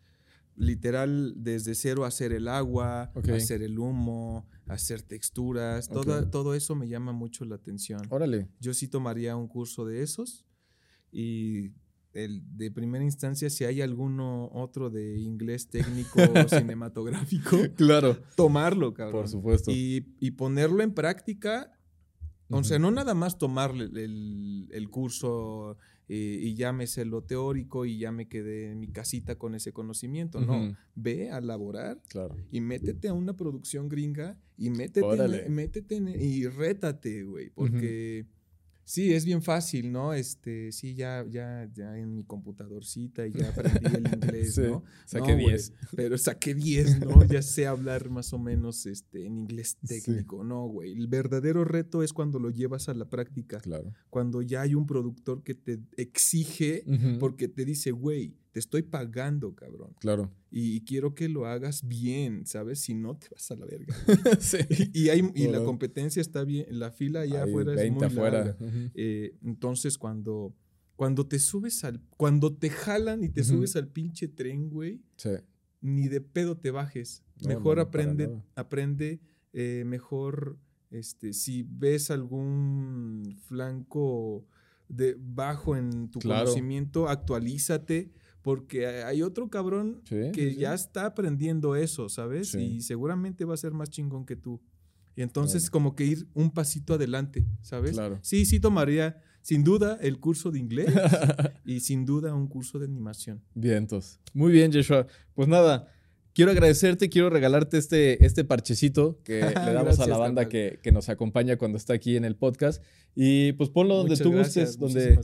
literal desde cero hacer el agua, hacer el humo, hacer texturas, todo, todo eso me llama mucho la atención. Órale. Yo sí tomaría un curso de esos y el de primera instancia, si hay alguno otro de inglés técnico [LAUGHS] cinematográfico, claro. tomarlo, cabrón. Por supuesto. Y, y ponerlo en práctica. O sea, no nada más tomarle el, el curso eh, y ya me sé lo teórico y ya me quedé en mi casita con ese conocimiento. No, ve a laborar claro. y métete a una producción gringa y métete, métete y rétate, güey, porque... Sí, es bien fácil, ¿no? Este, sí, ya, ya, ya en mi computadorcita y ya aprendí el [LAUGHS] inglés, ¿no? Saqué 10. pero saqué 10, ¿no? Ya sé hablar más o menos este, en inglés técnico, ¿no, güey? El verdadero reto es cuando lo llevas a la práctica. Claro. Cuando ya hay un productor que te exige porque te dice, güey, te estoy pagando, cabrón. Claro. Y quiero que lo hagas bien, ¿sabes? Si no, te vas a la verga. [LAUGHS] sí. Y, hay, y la competencia está bien, la fila allá afuera es muy afuera. Eh, entonces, cuando, cuando te subes al... Cuando te jalan y te subes al pinche tren, güey, sí. ni de pedo te bajes. mejor aprende, aprende eh, mejor, este, si ves algún flanco de bajo en tu conocimiento, actualízate porque hay otro cabrón que ya está aprendiendo eso, ¿sabes? Y seguramente va a ser más chingón que tú. Y entonces como que ir un pasito adelante, ¿sabes? Claro. Sí, sí tomaría sin duda el curso de inglés [LAUGHS] y sin duda un curso de animación. Bien, entonces. Muy bien, Joshua. Pues nada, quiero agradecerte, quiero regalarte este, este parchecito que [LAUGHS] le damos a la banda que, que, nos acompaña cuando está aquí en el podcast. Y pues ponlo donde tú gustes, donde,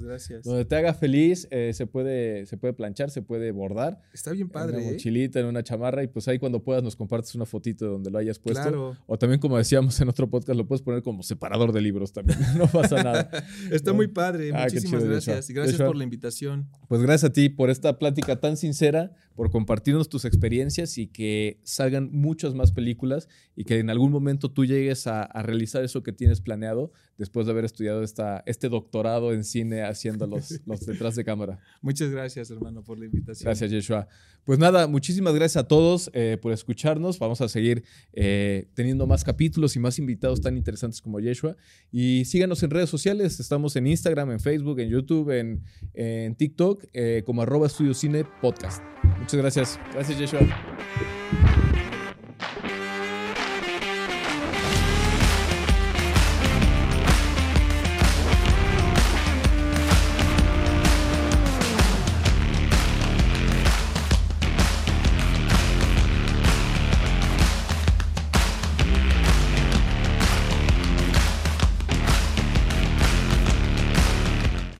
donde te haga feliz. Eh, se, puede, se puede planchar, se puede bordar. Está bien padre. En una ¿eh? mochilita, en una chamarra. Y pues ahí cuando puedas nos compartes una fotito de donde lo hayas puesto. O también, como decíamos en otro podcast, lo puedes poner como separador de libros también. [LAUGHS] no pasa nada. [LAUGHS] Está muy padre. Ah, Muchísimas gracias. Gracias por la invitación. Pues gracias a ti por esta plática tan sincera, por compartirnos tus experiencias y que salgan muchas más películas y que en algún momento tú llegues a, a realizar eso que tienes planeado después de haber estudiado esta, este doctorado en cine haciendo los, [LAUGHS] los detrás de cámara. Muchas gracias, hermano, por la invitación. Gracias, Yeshua. Pues nada, muchísimas gracias a todos eh, por escucharnos. Vamos a seguir eh, teniendo más capítulos y más invitados tan interesantes como Yeshua. Y síganos en redes sociales. Estamos en Instagram, en Facebook, en YouTube, en, en TikTok, eh, como arroba Estudio Cine Podcast. Muchas gracias. Gracias, Yeshua.